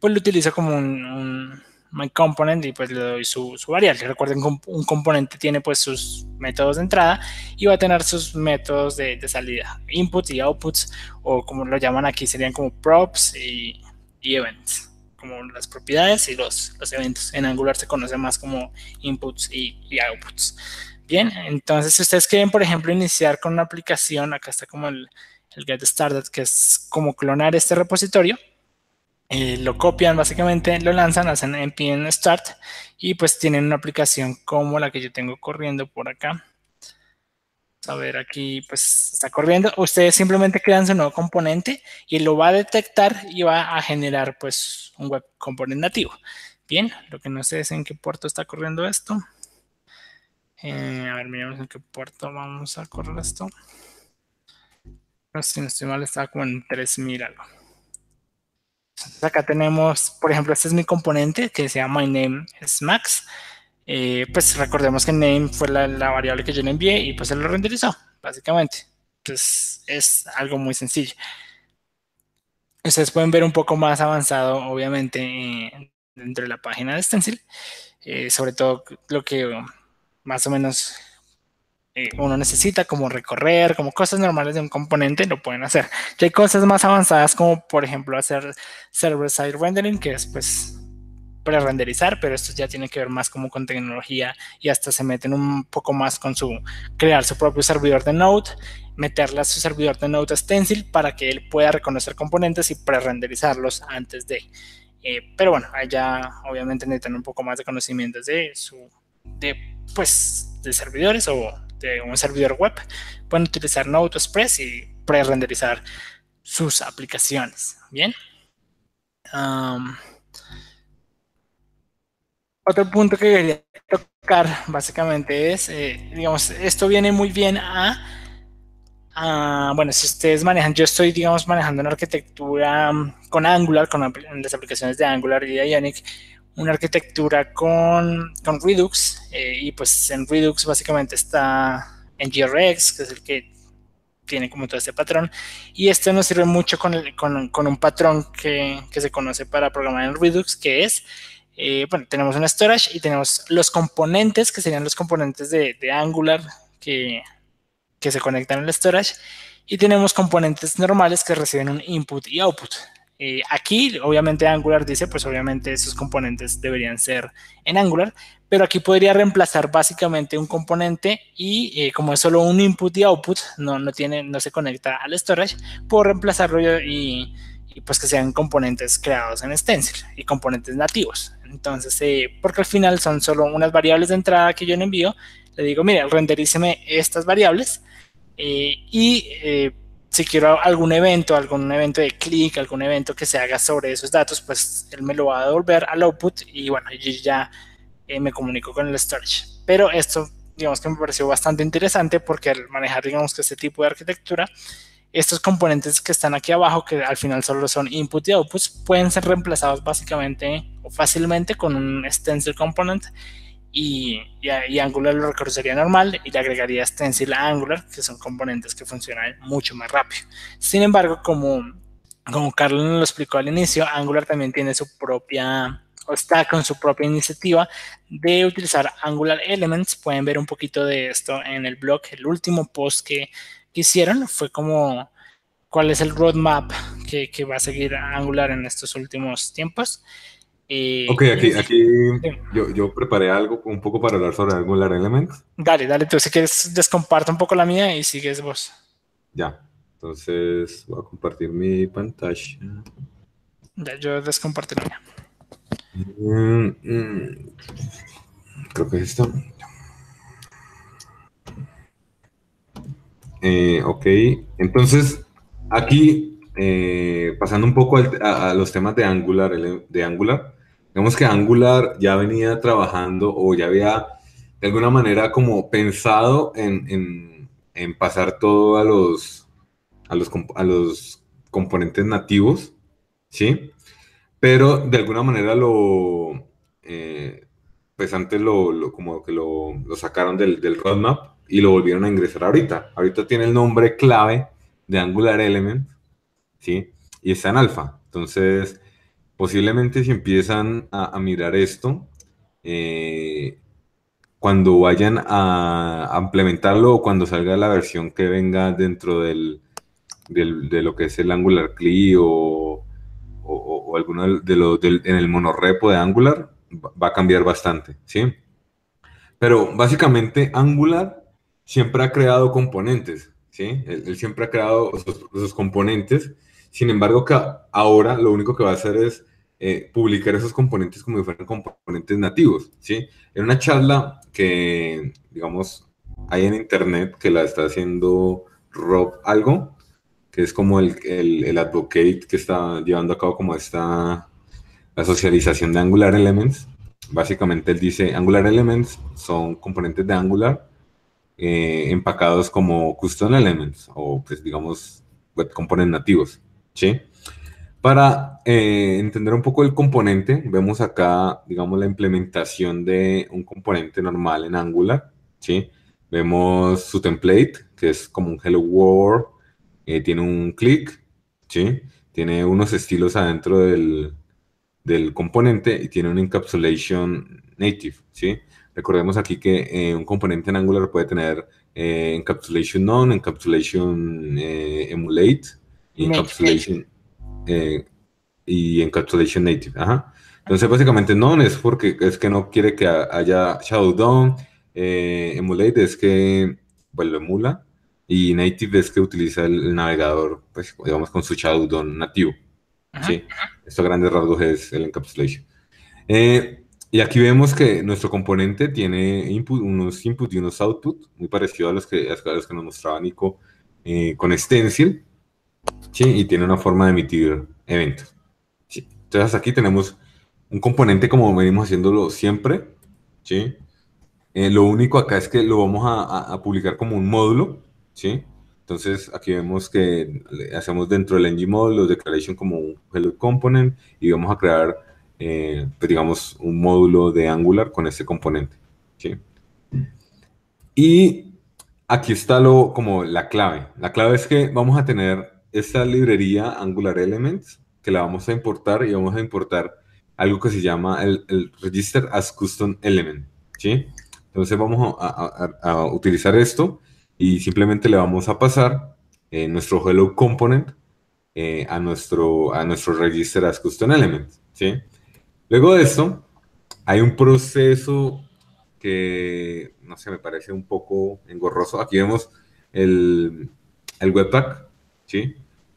pues lo utilizo como un my component y pues le doy su, su variable. Recuerden que un, componente tiene pues sus métodos de entrada y va a tener sus métodos de, de salida, inputs y outputs, o como lo llaman aquí, serían como props y, y events, como las propiedades y los, los, eventos. En Angular se conoce más como inputs y, y, outputs. Bien, entonces si ustedes quieren, por ejemplo, iniciar con una aplicación, acá está como el, el get started, que es como clonar este repositorio eh, lo copian básicamente, lo lanzan, hacen npm start y pues tienen una aplicación como la que yo tengo corriendo por acá. A ver, aquí pues está corriendo. Ustedes simplemente crean su nuevo componente y lo va a detectar y va a generar pues un web component nativo. Bien, lo que no sé es en qué puerto está corriendo esto. Eh, a ver, miremos en qué puerto vamos a correr esto. No, si no estoy mal, estaba como en 3000 algo. Acá tenemos, por ejemplo, este es mi componente que se llama my name es max. Eh, pues recordemos que name fue la, la, variable que yo le envié y pues él lo renderizó, básicamente. Entonces es algo muy sencillo. Ustedes pueden ver un poco más avanzado, obviamente, dentro de la página de Stencil. Eh, sobre todo lo que más o menos uno necesita, como recorrer, como cosas normales de un componente, lo pueden hacer. Y hay cosas más avanzadas como, por ejemplo, hacer server-side rendering, que es pues pre-renderizar, pero esto ya tiene que ver más como con tecnología y hasta se meten un poco más con su crear su propio servidor de Node, meterle a su servidor de Node Stencil para que él pueda reconocer componentes y pre-renderizarlos antes de. Eh, pero bueno, allá obviamente necesitan un poco más de conocimientos de su de pues de servidores o de un servidor web, pueden utilizar Node Express y pre-renderizar sus aplicaciones. Bien. Otro punto que quería tocar básicamente es, eh, digamos, esto viene muy bien a, a, bueno, si ustedes manejan, yo estoy, digamos, manejando una arquitectura con Angular, con las aplicaciones de Angular y de Ionic, una arquitectura con, con Redux eh, y pues en Redux básicamente está en GRX, que es el que tiene como todo este patrón y este nos sirve mucho con, con, con un patrón que, que, se conoce para programar en Redux que es eh, bueno, tenemos un storage y tenemos los componentes que serían los componentes de, de Angular que, que se conectan al storage y tenemos componentes normales que reciben un input y output. Eh, aquí, obviamente, Angular dice, pues obviamente esos componentes deberían ser en Angular, pero aquí podría reemplazar básicamente un componente y eh, como es solo un input y output, no, no, tiene, no se conecta al storage, puedo reemplazarlo y, y pues que sean componentes creados en Stencil y componentes nativos. Entonces, eh, porque al final son solo unas variables de entrada que yo le envío, le digo, mire, renderíceme estas variables eh, y eh, si quiero algún evento, algún evento de clic, algún evento que se haga sobre esos datos, pues él me lo va a devolver al output y bueno, yo ya eh, me comunico con el storage. Pero esto, digamos que me pareció bastante interesante porque al manejar, digamos que este tipo de arquitectura, estos componentes que están aquí abajo, que al final solo son input y outputs, pueden ser reemplazados básicamente o fácilmente con un stencil component y, Angular lo reconocería normal y le agregaría stencil a Angular, que son componentes que funcionan mucho más rápido. Sin embargo, como, como Carlos lo explicó al inicio, Angular también tiene su propia, o está con su propia iniciativa de utilizar Angular Elements. Pueden ver un poquito de esto en el blog. El último post que, que hicieron fue como cuál es el roadmap que, que va a seguir Angular en estos últimos tiempos. Ok, aquí, aquí yo, yo, preparé algo un poco para hablar sobre Angular Elements. Dale, dale, tú si quieres descomparto un poco la mía y sigues vos. Ya, entonces voy a compartir mi pantalla. Ya, yo descompartí la mía. Mm, mm, creo que es esto. Eh, ok, entonces aquí eh, pasando un poco al, a, a, los temas de Angular, de Angular, Digamos que Angular ya venía trabajando o ya había de alguna manera como pensado en, en, en pasar todo a los, a los, a los componentes nativos, ¿sí? Pero de alguna manera lo, eh, pues antes lo, como que lo, sacaron del, del, roadmap y lo volvieron a ingresar ahorita. Ahorita tiene el nombre clave de Angular Element, ¿sí? Y está en alfa. Entonces, posiblemente si empiezan a, mirar esto, eh, cuando vayan a, implementarlo o cuando salga la versión que venga dentro del, de lo que es el Angular CLI o, o, alguno de los en el monorepo de Angular, va a cambiar bastante, ¿sí? Pero básicamente Angular siempre ha creado componentes, ¿sí? Él, siempre ha creado esos, componentes, sin embargo que ahora lo único que va a hacer es eh, publicar esos componentes como si fueran componentes nativos, ¿sí? En una charla que, digamos, hay en internet que la está haciendo Rob Algo, que es como el, el, advocate que está llevando a cabo como esta, la socialización de Angular Elements. Básicamente él dice, Angular Elements son componentes de Angular eh, empacados como custom elements o pues digamos web nativos, ¿sí? Para eh, entender un poco el componente, vemos acá, digamos, la implementación de un componente normal en Angular, ¿sí? Vemos su template, que es como un Hello World, eh, tiene un click, ¿sí? Tiene unos estilos adentro del, del, componente y tiene un encapsulation native, ¿sí? Recordemos aquí que eh, un componente en Angular puede tener encapsulation none, encapsulation emulate encapsulation... Eh, y encapsulation native. Entonces, básicamente, no es porque es que no quiere que haya Shadow DOM, eh, emulate es que pues, lo emula, y native es que utiliza el, navegador, pues, digamos, con su Shadow DOM nativo. ¿sí? Esto a grandes rasgos es el encapsulation. Eh, y aquí vemos que nuestro componente tiene input, unos input y unos output, muy parecidos a los que, a los que nos mostraba Nico con Stencil. ¿Sí? Y tiene una forma de emitir eventos. Entonces aquí tenemos un componente como venimos haciéndolo siempre, ¿sí? Eh, lo único acá es que lo vamos a, publicar como un módulo, ¿sí? Entonces aquí vemos que hacemos dentro del ng módulo declaration como un hello component y vamos a crear, eh, pues digamos, un módulo de Angular con ese componente, ¿sí? Y aquí está lo, como la clave. La clave es que vamos a tener esta librería Angular Elements que la vamos a importar y vamos a importar algo que se llama el, Register as Custom Element, ¿sí? Entonces vamos a, utilizar esto y simplemente le vamos a pasar eh, nuestro Hello Component eh, a, nuestro, a nuestro Register as Custom Element, ¿sí? Luego de esto, hay un proceso que, no sé, me parece un poco engorroso. Aquí vemos el, el Webpack, ¿sí?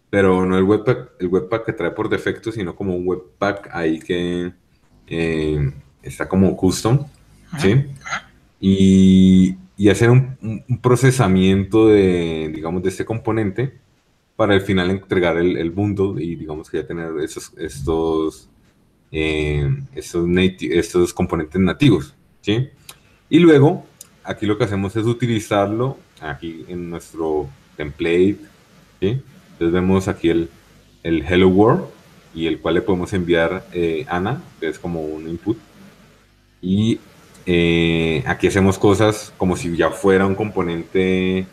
Pero no el webpack, el webpack que trae por defecto, sino como un webpack ahí que eh, está como custom, ¿sí? Y, y hacer un, procesamiento de, digamos, de este componente para al final entregar el, el bundle y, digamos, que ya tener esos, estos, eh, estos, estos componentes nativos, ¿sí? Y luego, aquí lo que hacemos es utilizarlo aquí en nuestro template Entonces vemos aquí el, el Hello World y el cual le podemos enviar eh, Ana, que es como un input. Y eh, aquí hacemos cosas como si ya fuera un componente,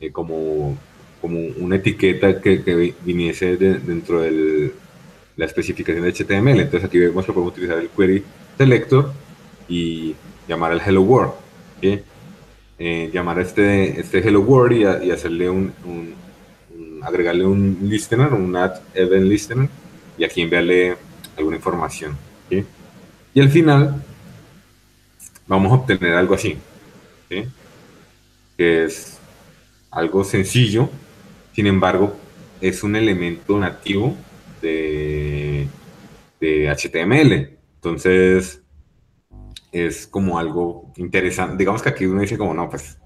eh, como, como una etiqueta que, viniese dentro de la especificación de HTML. Entonces aquí vemos que podemos utilizar el query selector y llamar al hello world. llamar a este, este hello world y, hacerle un agregarle un listener, un add event listener, y aquí enviarle alguna información. Y al final vamos a obtener algo así, que es algo sencillo, sin embargo, es un elemento nativo de, de HTML. Entonces, es como algo interesante. Digamos que aquí uno dice como, no, pues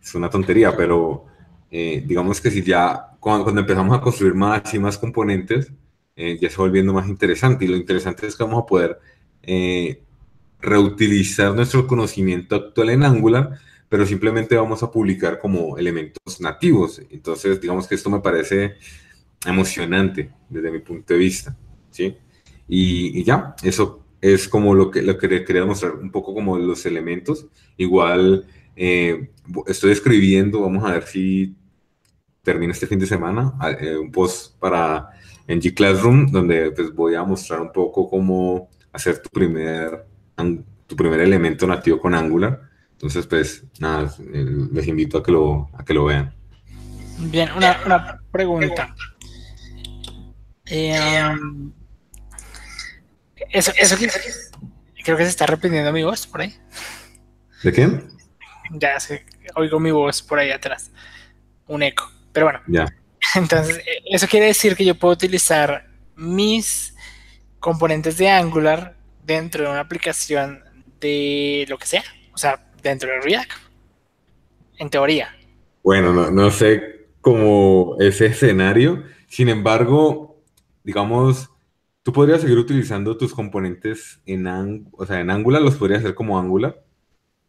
es una tontería, pero eh, digamos que si ya cuando, empezamos a construir más y más componentes, eh, ya se va volviendo más interesante. Y lo interesante es que vamos a poder eh, reutilizar nuestro conocimiento actual en Angular, pero simplemente vamos a publicar como elementos nativos. Entonces, digamos que esto me parece emocionante desde mi punto de vista, ¿sí? Y, ya, eso es como lo que, lo que quería mostrar, un poco como los elementos. Igual eh, estoy escribiendo, vamos a ver si termina este fin de semana, eh, un post para en G Classroom, donde pues voy a mostrar un poco cómo hacer tu primer, tu primer elemento nativo con Angular. Entonces, pues nada, les invito a que lo, a que lo vean. Bien, una, una pregunta. Eh, eso, eso, creo que se está repitiendo mi voz por ahí. ¿De quién? Ya sé, oigo mi voz por ahí atrás. Un eco. Pero bueno. Ya. Entonces, eh, eso quiere decir que yo puedo utilizar mis componentes de Angular dentro de una aplicación de lo que sea. O sea, dentro de React. En teoría. Bueno, no, no sé cómo ese escenario. Sin embargo, digamos, tú podrías seguir utilizando tus componentes en, o sea, en Angular, los podrías hacer como Angular.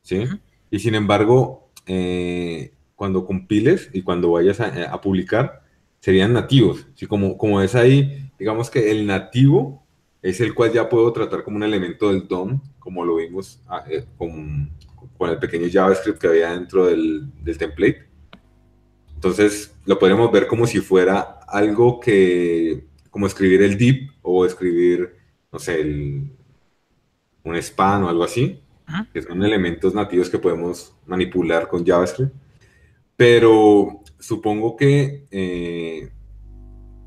¿Sí? Y sin embargo, eh, cuando compiles y cuando vayas a, publicar, serían nativos. ¿sí? Como, como es ahí, digamos que el nativo es el cual ya puedo tratar como un elemento del DOM, como lo vimos ah, eh, con, con, el pequeño JavaScript que había dentro del, del, template. Entonces, lo podemos ver como si fuera algo que, como escribir el div o escribir, no sé, el, un span o algo así, que son elementos nativos que podemos manipular con JavaScript pero supongo que eh,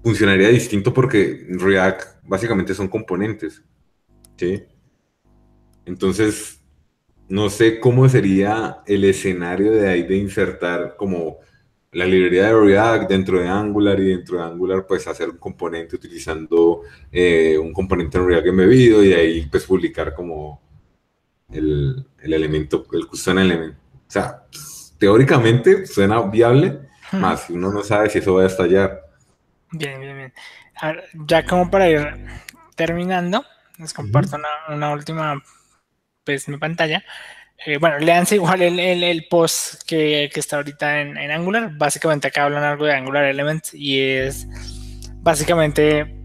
funcionaría distinto porque React básicamente son componentes, ¿sí? Entonces, no sé cómo sería el escenario de ahí de insertar como la librería de React dentro de Angular y dentro de Angular pues hacer un componente utilizando eh, un componente en React embebido y ahí pues publicar como el, el elemento, el custom element. O sea, teóricamente suena viable, más si uno no sabe si eso va a estallar. Bien, bien, bien. ya como para ir terminando, les comparto una, última pues, mi pantalla. Eh, bueno, leanse igual el, el, post que, que, está ahorita en, en, Angular. Básicamente acá hablan algo de Angular Elements y es básicamente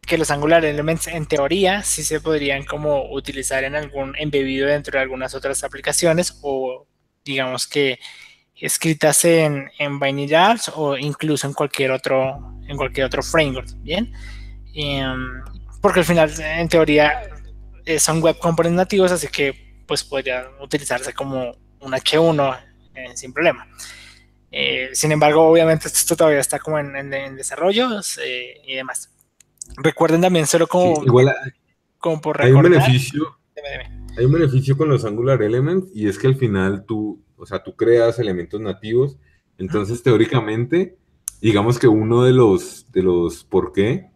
que los Angular Elements en teoría sí se podrían como utilizar en algún embebido dentro de algunas otras aplicaciones o digamos que escritas en, en Vanilla o incluso en cualquier otro, en cualquier otro framework, ¿bien? Em, porque al final, en teoría, eh, son web components nativos, así que pues podría utilizarse como un H1 eh, sin problema. Eh, sin embargo, obviamente esto todavía está como en, en, desarrollo y demás. Recuerden también solo como, como por recordar, Hay un beneficio. Hay un beneficio con los Angular Elements y es que al final tú, o sea, tú creas elementos nativos. Entonces, teóricamente, digamos que uno de los, de los por qué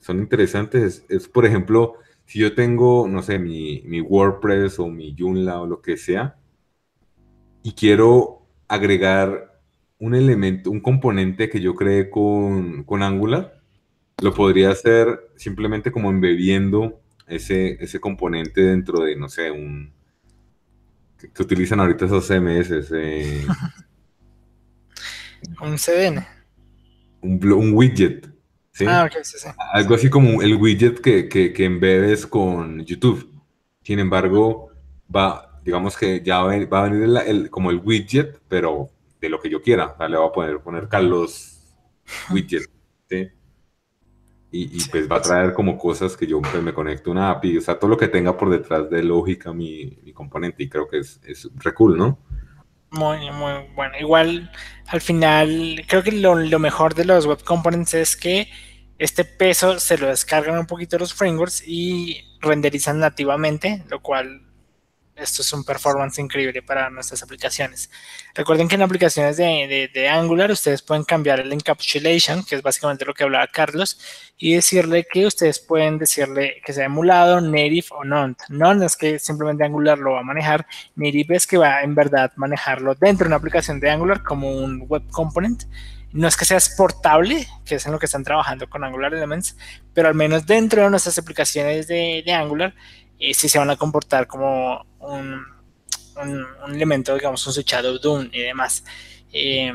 son interesantes es, por ejemplo, si yo tengo, no sé, mi, mi, WordPress o mi Joomla o lo que sea, y quiero agregar un elemento, un componente que yo creé con, con Angular, lo podría hacer simplemente como embebiendo ese, ese componente dentro de, no sé, un... que, utilizan ahorita esos CMS. Eh, un CDN. Un, widget. ¿sí? Ah, sí, sí. Algo así como el widget que, que, que embedes con YouTube. Sin embargo, va, digamos que ya va, a venir el, como el widget, pero de lo que yo quiera. le voy a poner, poner Carlos widget. ¿sí? Y, pues va a traer como cosas que yo pues, me conecto una API, o sea, todo lo que tenga por detrás de lógica mi, mi componente y creo que es, es re cool, ¿no? Muy, muy bueno. Igual, al final, creo que lo, lo, mejor de los web components es que este peso se lo descargan un poquito los frameworks y renderizan nativamente, lo cual esto es un performance increíble para nuestras aplicaciones. Recuerden que en aplicaciones de, Angular ustedes pueden cambiar el encapsulation, que es básicamente lo que hablaba Carlos, y decirle que ustedes pueden decirle que sea emulado, native o non. Non es que simplemente Angular lo va a manejar, native es que va en verdad manejarlo dentro de una aplicación de Angular como un web component. No es que sea exportable, que es en lo que están trabajando con Angular Elements, pero al menos dentro de nuestras aplicaciones de, de Angular, si se van a comportar como un, un, elemento, digamos, un Shadow DOOM y demás. Eh,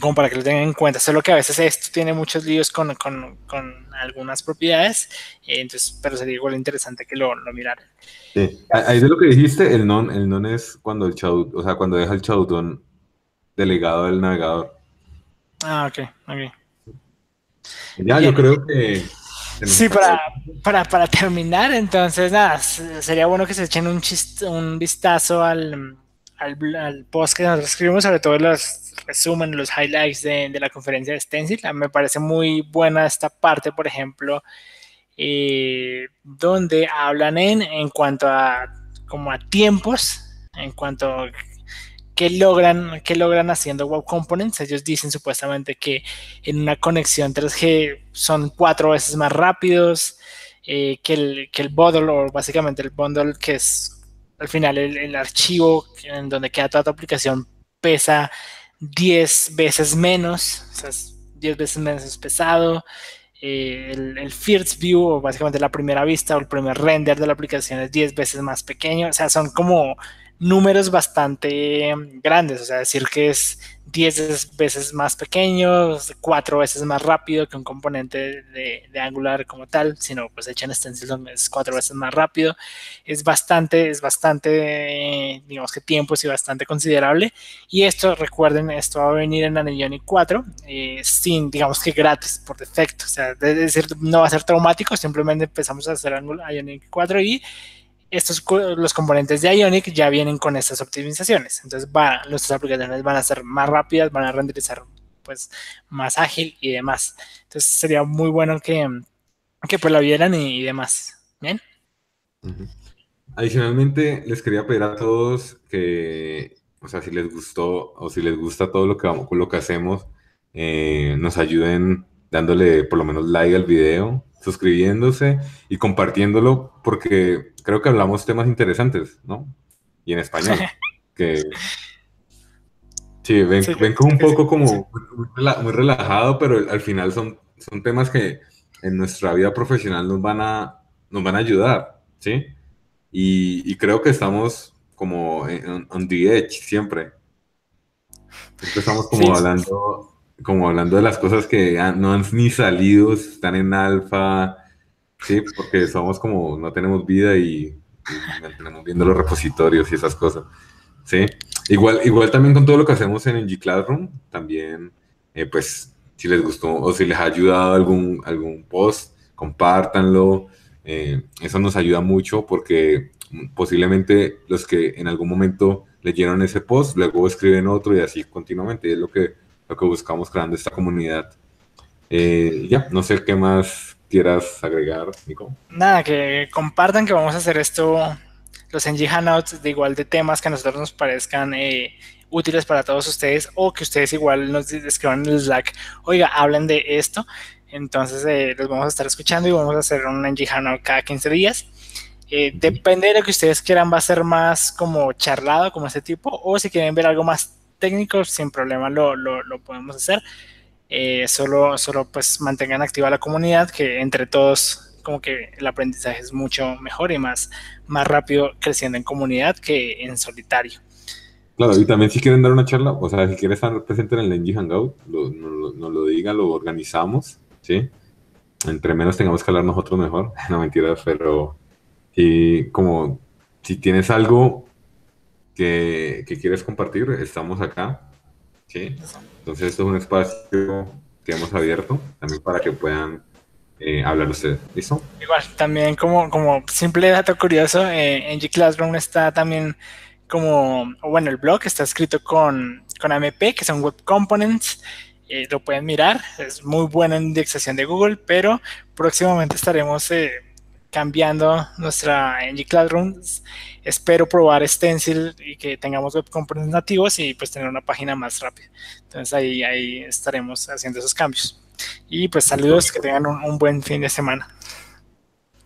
como para que lo tengan en cuenta. Solo que a veces esto tiene muchos líos con, con, con algunas propiedades, eh, entonces, pero sería igual interesante que lo, lo miraran. Sí. Ahí de lo que dijiste, el non, el non es cuando el o sea, cuando deja el Shadow delegado del navegador. Ah, ok, ok. Ya, yo creo que... Sí, para, para, para, terminar, entonces, nada, sería bueno que se echen un, un vistazo al, al, al, post que nosotros escribimos, sobre todo los resumen, los highlights de, de la conferencia de Stencil. Me parece muy buena esta parte, por ejemplo, eh, donde hablan en, en cuanto a, como a tiempos, en cuanto a qué logran, logran haciendo Web Components. Ellos dicen supuestamente que en una conexión 3G son cuatro veces más rápidos eh, que, el, que el bundle, o básicamente el bundle que es al final el, archivo en donde queda toda tu aplicación pesa 10 veces menos, o sea, 10 veces menos pesado. Eh, el, el, first view, o básicamente la primera vista o el primer render de la aplicación es 10 veces más pequeño. O sea, son como números bastante grandes, o sea, decir que es 10 veces más pequeño, 4 veces más rápido que un componente de, de Angular como tal, sino pues hecho en Stencil es 4 veces más rápido, es bastante, es bastante, digamos que tiempo es bastante considerable, y esto, recuerden, esto va a venir en Ionic 4, eh, sin, digamos que gratis, por defecto, o sea, es decir, no va a ser traumático, simplemente empezamos a hacer Ionic 4 y estos los componentes de Ionic ya vienen con estas optimizaciones. Entonces, va, nuestras aplicaciones van a ser más rápidas, van a renderizar pues más ágil y demás. Entonces, sería muy bueno que, que pues la vieran y, demás. ¿Bien? Adicionalmente, les quería pedir a todos que, o sea, si les gustó o si les gusta todo lo que, lo que hacemos, eh, nos ayuden dándole por lo menos like al video, suscribiéndose y compartiéndolo, porque creo que hablamos temas interesantes, ¿no? Y en español. que sí, ven, sí, ven como un poco como muy relajado, pero al final son, son temas que en nuestra vida profesional nos van a, nos van a ayudar, ¿sí? Y, y creo que estamos como en, on the edge siempre. Siempre estamos como sí, hablando como hablando de las cosas que no han ni salido, están en alfa, sí, porque somos como, no tenemos vida y, y mantenemos viendo los repositorios y esas cosas, sí. Igual, igual también con todo lo que hacemos en NG Classroom, también, eh, pues, si les gustó o si les ha ayudado algún, algún post, compártanlo, eh, eso nos ayuda mucho porque posiblemente los que en algún momento leyeron ese post, luego escriben otro y así continuamente, es lo que lo que buscamos creando esta comunidad. Eh, ya, no sé qué más quieras agregar, Nico. Nada, que compartan que vamos a hacer esto, los NG Hangouts, de igual de temas que a nosotros nos parezcan eh, útiles para todos ustedes o que ustedes igual nos escriban en el Slack, oiga, hablen de esto. Entonces eh, los vamos a estar escuchando y vamos a hacer un NG Hangout cada 15 días. Eh, depende de lo que ustedes quieran, va a ser más como charlado, como ese tipo, o si quieren ver algo más técnico, sin problema lo, lo, lo podemos hacer. Eh, solo, solo pues mantengan activa la comunidad, que entre todos como que el aprendizaje es mucho mejor y más, más rápido creciendo en comunidad que en solitario. Claro, y también si quieren dar una charla, o sea, si quieren estar presente en el NG Hangout, nos lo, no lo diga, lo organizamos, ¿sí? Entre menos tengamos que hablar nosotros mejor, no mentiras, pero y como si tienes algo que, quieres compartir, estamos acá. ¿sí? Entonces, esto es un espacio que hemos abierto también para que puedan eh, hablar ustedes. ¿Listo? Igual, también como, como simple dato curioso, eh, en G Classroom está también como, bueno, el blog está escrito con, con AMP, que son Web Components. Eh, lo pueden mirar, es muy buena indexación de Google, pero próximamente estaremos eh, cambiando nuestra NG Classroom. Espero probar Stencil y que tengamos web components nativos y pues tener una página más rápida. Entonces ahí, ahí estaremos haciendo esos cambios. Y pues saludos, que tengan un, un buen fin de semana.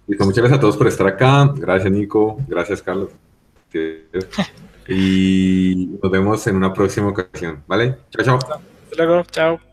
Listo, muchas gracias a todos por estar acá. Gracias Nico, gracias Carlos. Y nos vemos en una próxima ocasión, ¿vale? Chao, chao. Hasta luego, chao.